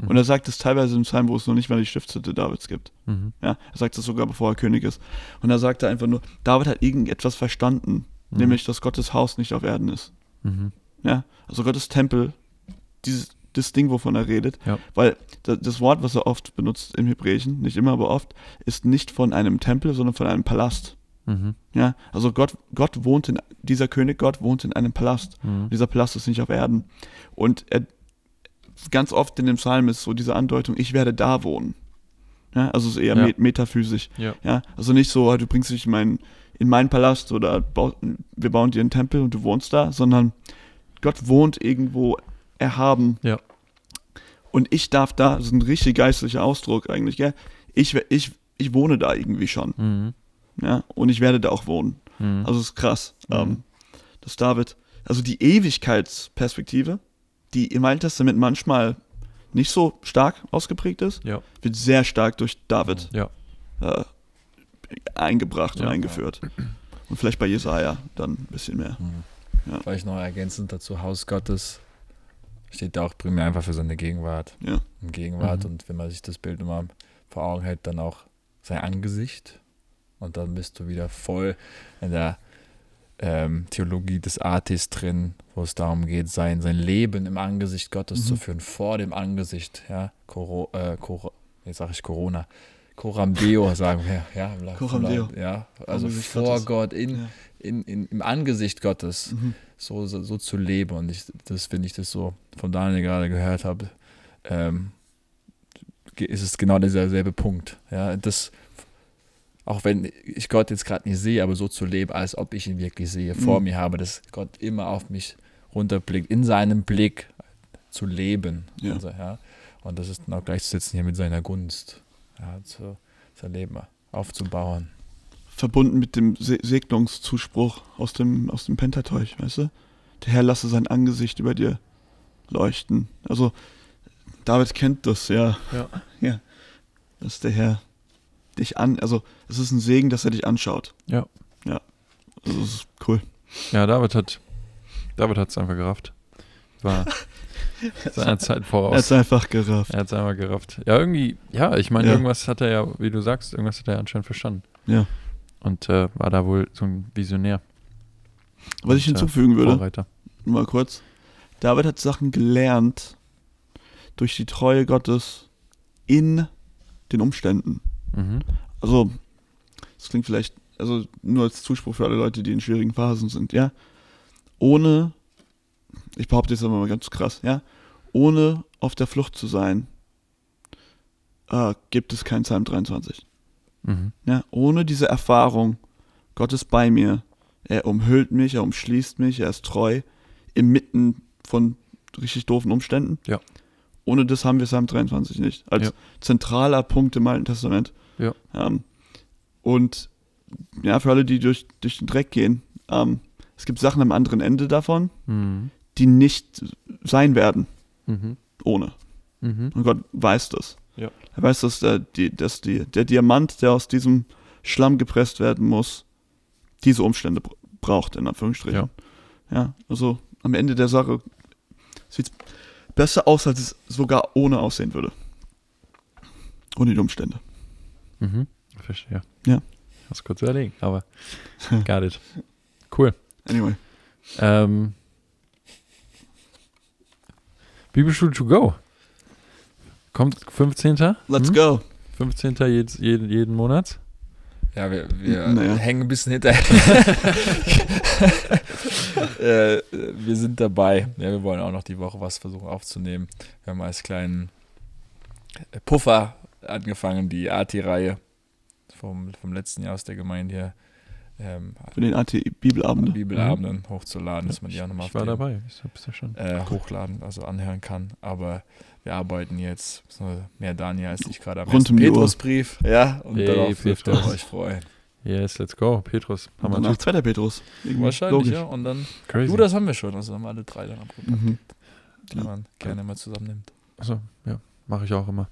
Mhm. Und er sagt es teilweise im Psalm, wo es noch nicht mal die Stiftshütte Davids gibt. Mhm. Ja, er sagt es sogar, bevor er König ist. Und da sagt er einfach nur, David hat irgendetwas verstanden, Mhm. nämlich, dass Gottes Haus nicht auf Erden ist. Mhm. Ja, also Gottes Tempel, dieses das Ding, wovon er redet, Ja. weil da- das Wort, was er oft benutzt im Hebräischen, nicht immer, aber oft, ist nicht von einem Tempel, sondern von einem Palast. Mhm. Ja, also Gott, Gott wohnt in, dieser König Gott wohnt in einem Palast. Mhm. Dieser Palast ist nicht auf Erden. Und er, ganz oft in dem Psalm ist so diese Andeutung, ich werde da wohnen. Ja, also es ist eher Ja. met- metaphysisch. Ja. Ja, also nicht so, ah, du bringst dich in meinen, in meinen Palast oder bau, wir bauen dir einen Tempel und du wohnst da, sondern Gott wohnt irgendwo erhaben. Ja. Und ich darf da, das ist ein richtig geistlicher Ausdruck eigentlich, gell? Ich, ich, ich wohne da irgendwie schon. Mhm. Ja, und ich werde da auch wohnen. Mhm. Also es ist krass, Mhm. ähm, dass David, also die Ewigkeitsperspektive, die im Alten Testament manchmal nicht so stark ausgeprägt ist, Ja. wird sehr stark durch David Ja. äh, eingebracht und Ja. eingeführt. Und vielleicht bei Jesaja dann ein bisschen mehr. Mhm. Ja. Vielleicht noch ergänzend dazu, Haus Gottes steht da auch primär einfach für seine Gegenwart. Ja. In Gegenwart Mhm. und wenn man sich das Bild immer vor Augen hält, dann auch sein Angesicht und dann bist du wieder voll in der ähm, Theologie des Artis drin, wo es darum geht, sein, sein Leben im Angesicht Gottes Mhm. zu führen, vor dem Angesicht, ja, Coro, äh, Coro, jetzt sage ich Corona, Coram Deo sagen wir, ja, im La- Coram Deo. ja, also vor Gottes. Gott, in, Ja. in, in, im Angesicht Gottes Mhm. so, so, so zu leben. Und ich, das, wenn ich das so von Daniel gerade gehört habe, ähm, ist es genau dieser selbe Punkt. Ja, das auch wenn ich Gott jetzt gerade nicht sehe, aber so zu leben, als ob ich ihn wirklich sehe, vor Mhm. mir habe, dass Gott immer auf mich runterblickt, in seinem Blick zu leben. Ja. Also, ja. Und das ist dann auch gleichzusetzen hier mit seiner Gunst, ja, zu, zu leben, aufzubauen. Verbunden mit dem Se Segnungszuspruch aus dem, aus dem Pentateuch, weißt du? Der Herr lasse sein Angesicht über dir leuchten. Also, David kennt das, ja. Ja. Ja. Dass der Herr dich an, also, es ist ein Segen, dass er dich anschaut. Ja. Ja. Also, das ist cool. Ja, David hat David hat es einfach gerafft. War seiner Zeit Er hat voraus. es einfach gerafft. Er hat es einmal gerafft. Ja, irgendwie, ja, ich meine, Ja. irgendwas hat er ja, wie du sagst, irgendwas hat er anscheinend verstanden. Ja. Und äh, war da wohl so ein Visionär. Was ich Und, äh, hinzufügen würde, Vorreiter. mal kurz. David hat Sachen gelernt durch die Treue Gottes in den Umständen. Mhm. Also, das klingt vielleicht, also nur als Zuspruch für alle Leute, die in schwierigen Phasen sind, ja. Ohne, ich behaupte jetzt aber mal ganz krass, ja, ohne auf der Flucht zu sein, äh, gibt es kein Psalm 23. Mhm. Ja, ohne diese Erfahrung, Gott ist bei mir, er umhüllt mich, er umschließt mich, er ist treu, inmitten von richtig doofen Umständen. Ja. Ohne das haben wir Psalm 23 nicht. Als Ja. zentraler Punkt im Alten Testament. Ja. Ähm, und ja, für alle, die durch, durch den Dreck gehen, ähm, es gibt Sachen am anderen Ende davon, Mhm. die nicht sein werden Mhm. ohne. Mhm. Und Gott weiß das. Ja. Er weiß, dass, der, die, dass die, der Diamant, der aus diesem Schlamm gepresst werden muss, diese Umstände br- braucht, in Anführungsstrichen. Ja. also am Ende der Sache sieht es besser aus, als es sogar ohne aussehen würde. Ohne die Umstände. Mhm. Verstehe. Ja. Hast kurz überlegen, aber got it. Cool. Anyway. Ähm, Bibelschule to go. Kommt 15. Let's Hm? go. 15. Jedes, jeden, jeden Monat. Ja, wir, wir Naja. hängen ein bisschen hinterher. äh, wir sind dabei. Ja, wir wollen auch noch die Woche was versuchen aufzunehmen. Wir haben als kleinen Puffer angefangen, die AT-Reihe vom, vom letzten Jahr aus der Gemeinde hier. Ähm, Für den AT-Bibelabend. Bibelabenden hochzuladen, dass man die auch nochmal Ich war dabei. Ich hab's ja schon. äh, hochladen, also anhören kann. Aber wir arbeiten jetzt, mehr Daniel als ich gerade am Rund um. Petrusbrief. Ja, und Hey, darauf dürft ihr Petrus. euch freuen. Yes, let's go. Petrus. Und Hammer danach zweiter Petrus. Irgendwie Wahrscheinlich, logisch. ja. Und dann, Crazy. du, das haben wir schon. Also haben wir alle drei dann abgepackt, Mhm. die Ja. man gerne mal zusammennimmt. Achso, ja. Mache ich auch immer.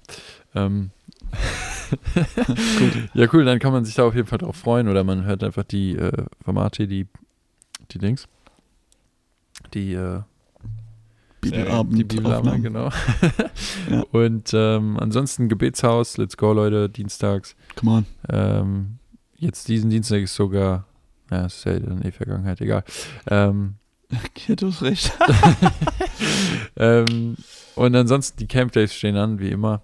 Ähm. ja, cool. Dann kann man sich da auf jeden Fall drauf freuen. Oder man hört einfach die äh, Formate, die, die Dings. Die, äh, Bibelabend. die Bibelabende, Aufnahmen. genau. Ja. Und ähm, ansonsten Gebetshaus, let's go, Leute, dienstags. Come on. Ähm, jetzt diesen Dienstag ist sogar, ja, ist ja dann eh Vergangenheit, egal. Ähm, Ja, du hast recht. ähm, und ansonsten die Camp Days stehen an, wie immer.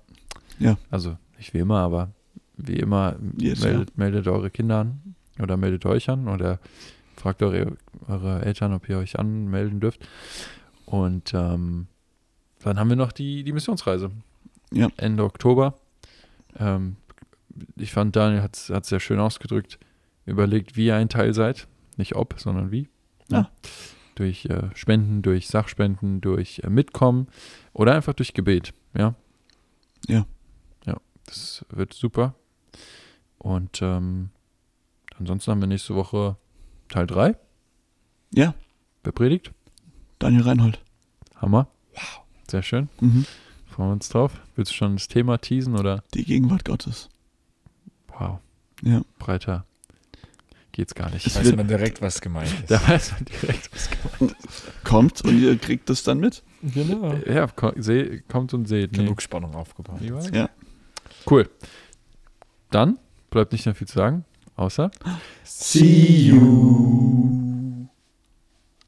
Ja. Also nicht wie immer, aber wie immer Yes, meldet, meldet eure Kinder an oder meldet euch an oder fragt eure, eure Eltern, ob ihr euch anmelden dürft. Und ähm, dann haben wir noch die, die Missionsreise. Ja. Ende Oktober. Ähm, ich fand, Daniel hat es sehr schön ausgedrückt. Überlegt, wie ihr ein Teil seid. Nicht ob, sondern wie. Ja. Durch äh, Spenden, durch Sachspenden, durch äh, Mitkommen oder einfach durch Gebet. Ja. Ja. Ja, das wird super. Und ähm, ansonsten haben wir nächste Woche Teil 3. Ja, Wer predigt? Daniel Reinhold. Hammer. Wow. Sehr schön. Mhm. Freuen wir uns drauf. Willst du schon das Thema teasen oder? Die Gegenwart Gottes. Wow. Ja. Breiter geht's gar nicht. Es Weiß man direkt, was gemeint ist. Da weiß man direkt, was gemeint Kommt und ihr kriegt es dann mit. genau. ist. Ja, kommt und seht. Nee. Genug Spannung aufgebaut. Ja. Cool. Dann bleibt nicht mehr viel zu sagen, außer See you.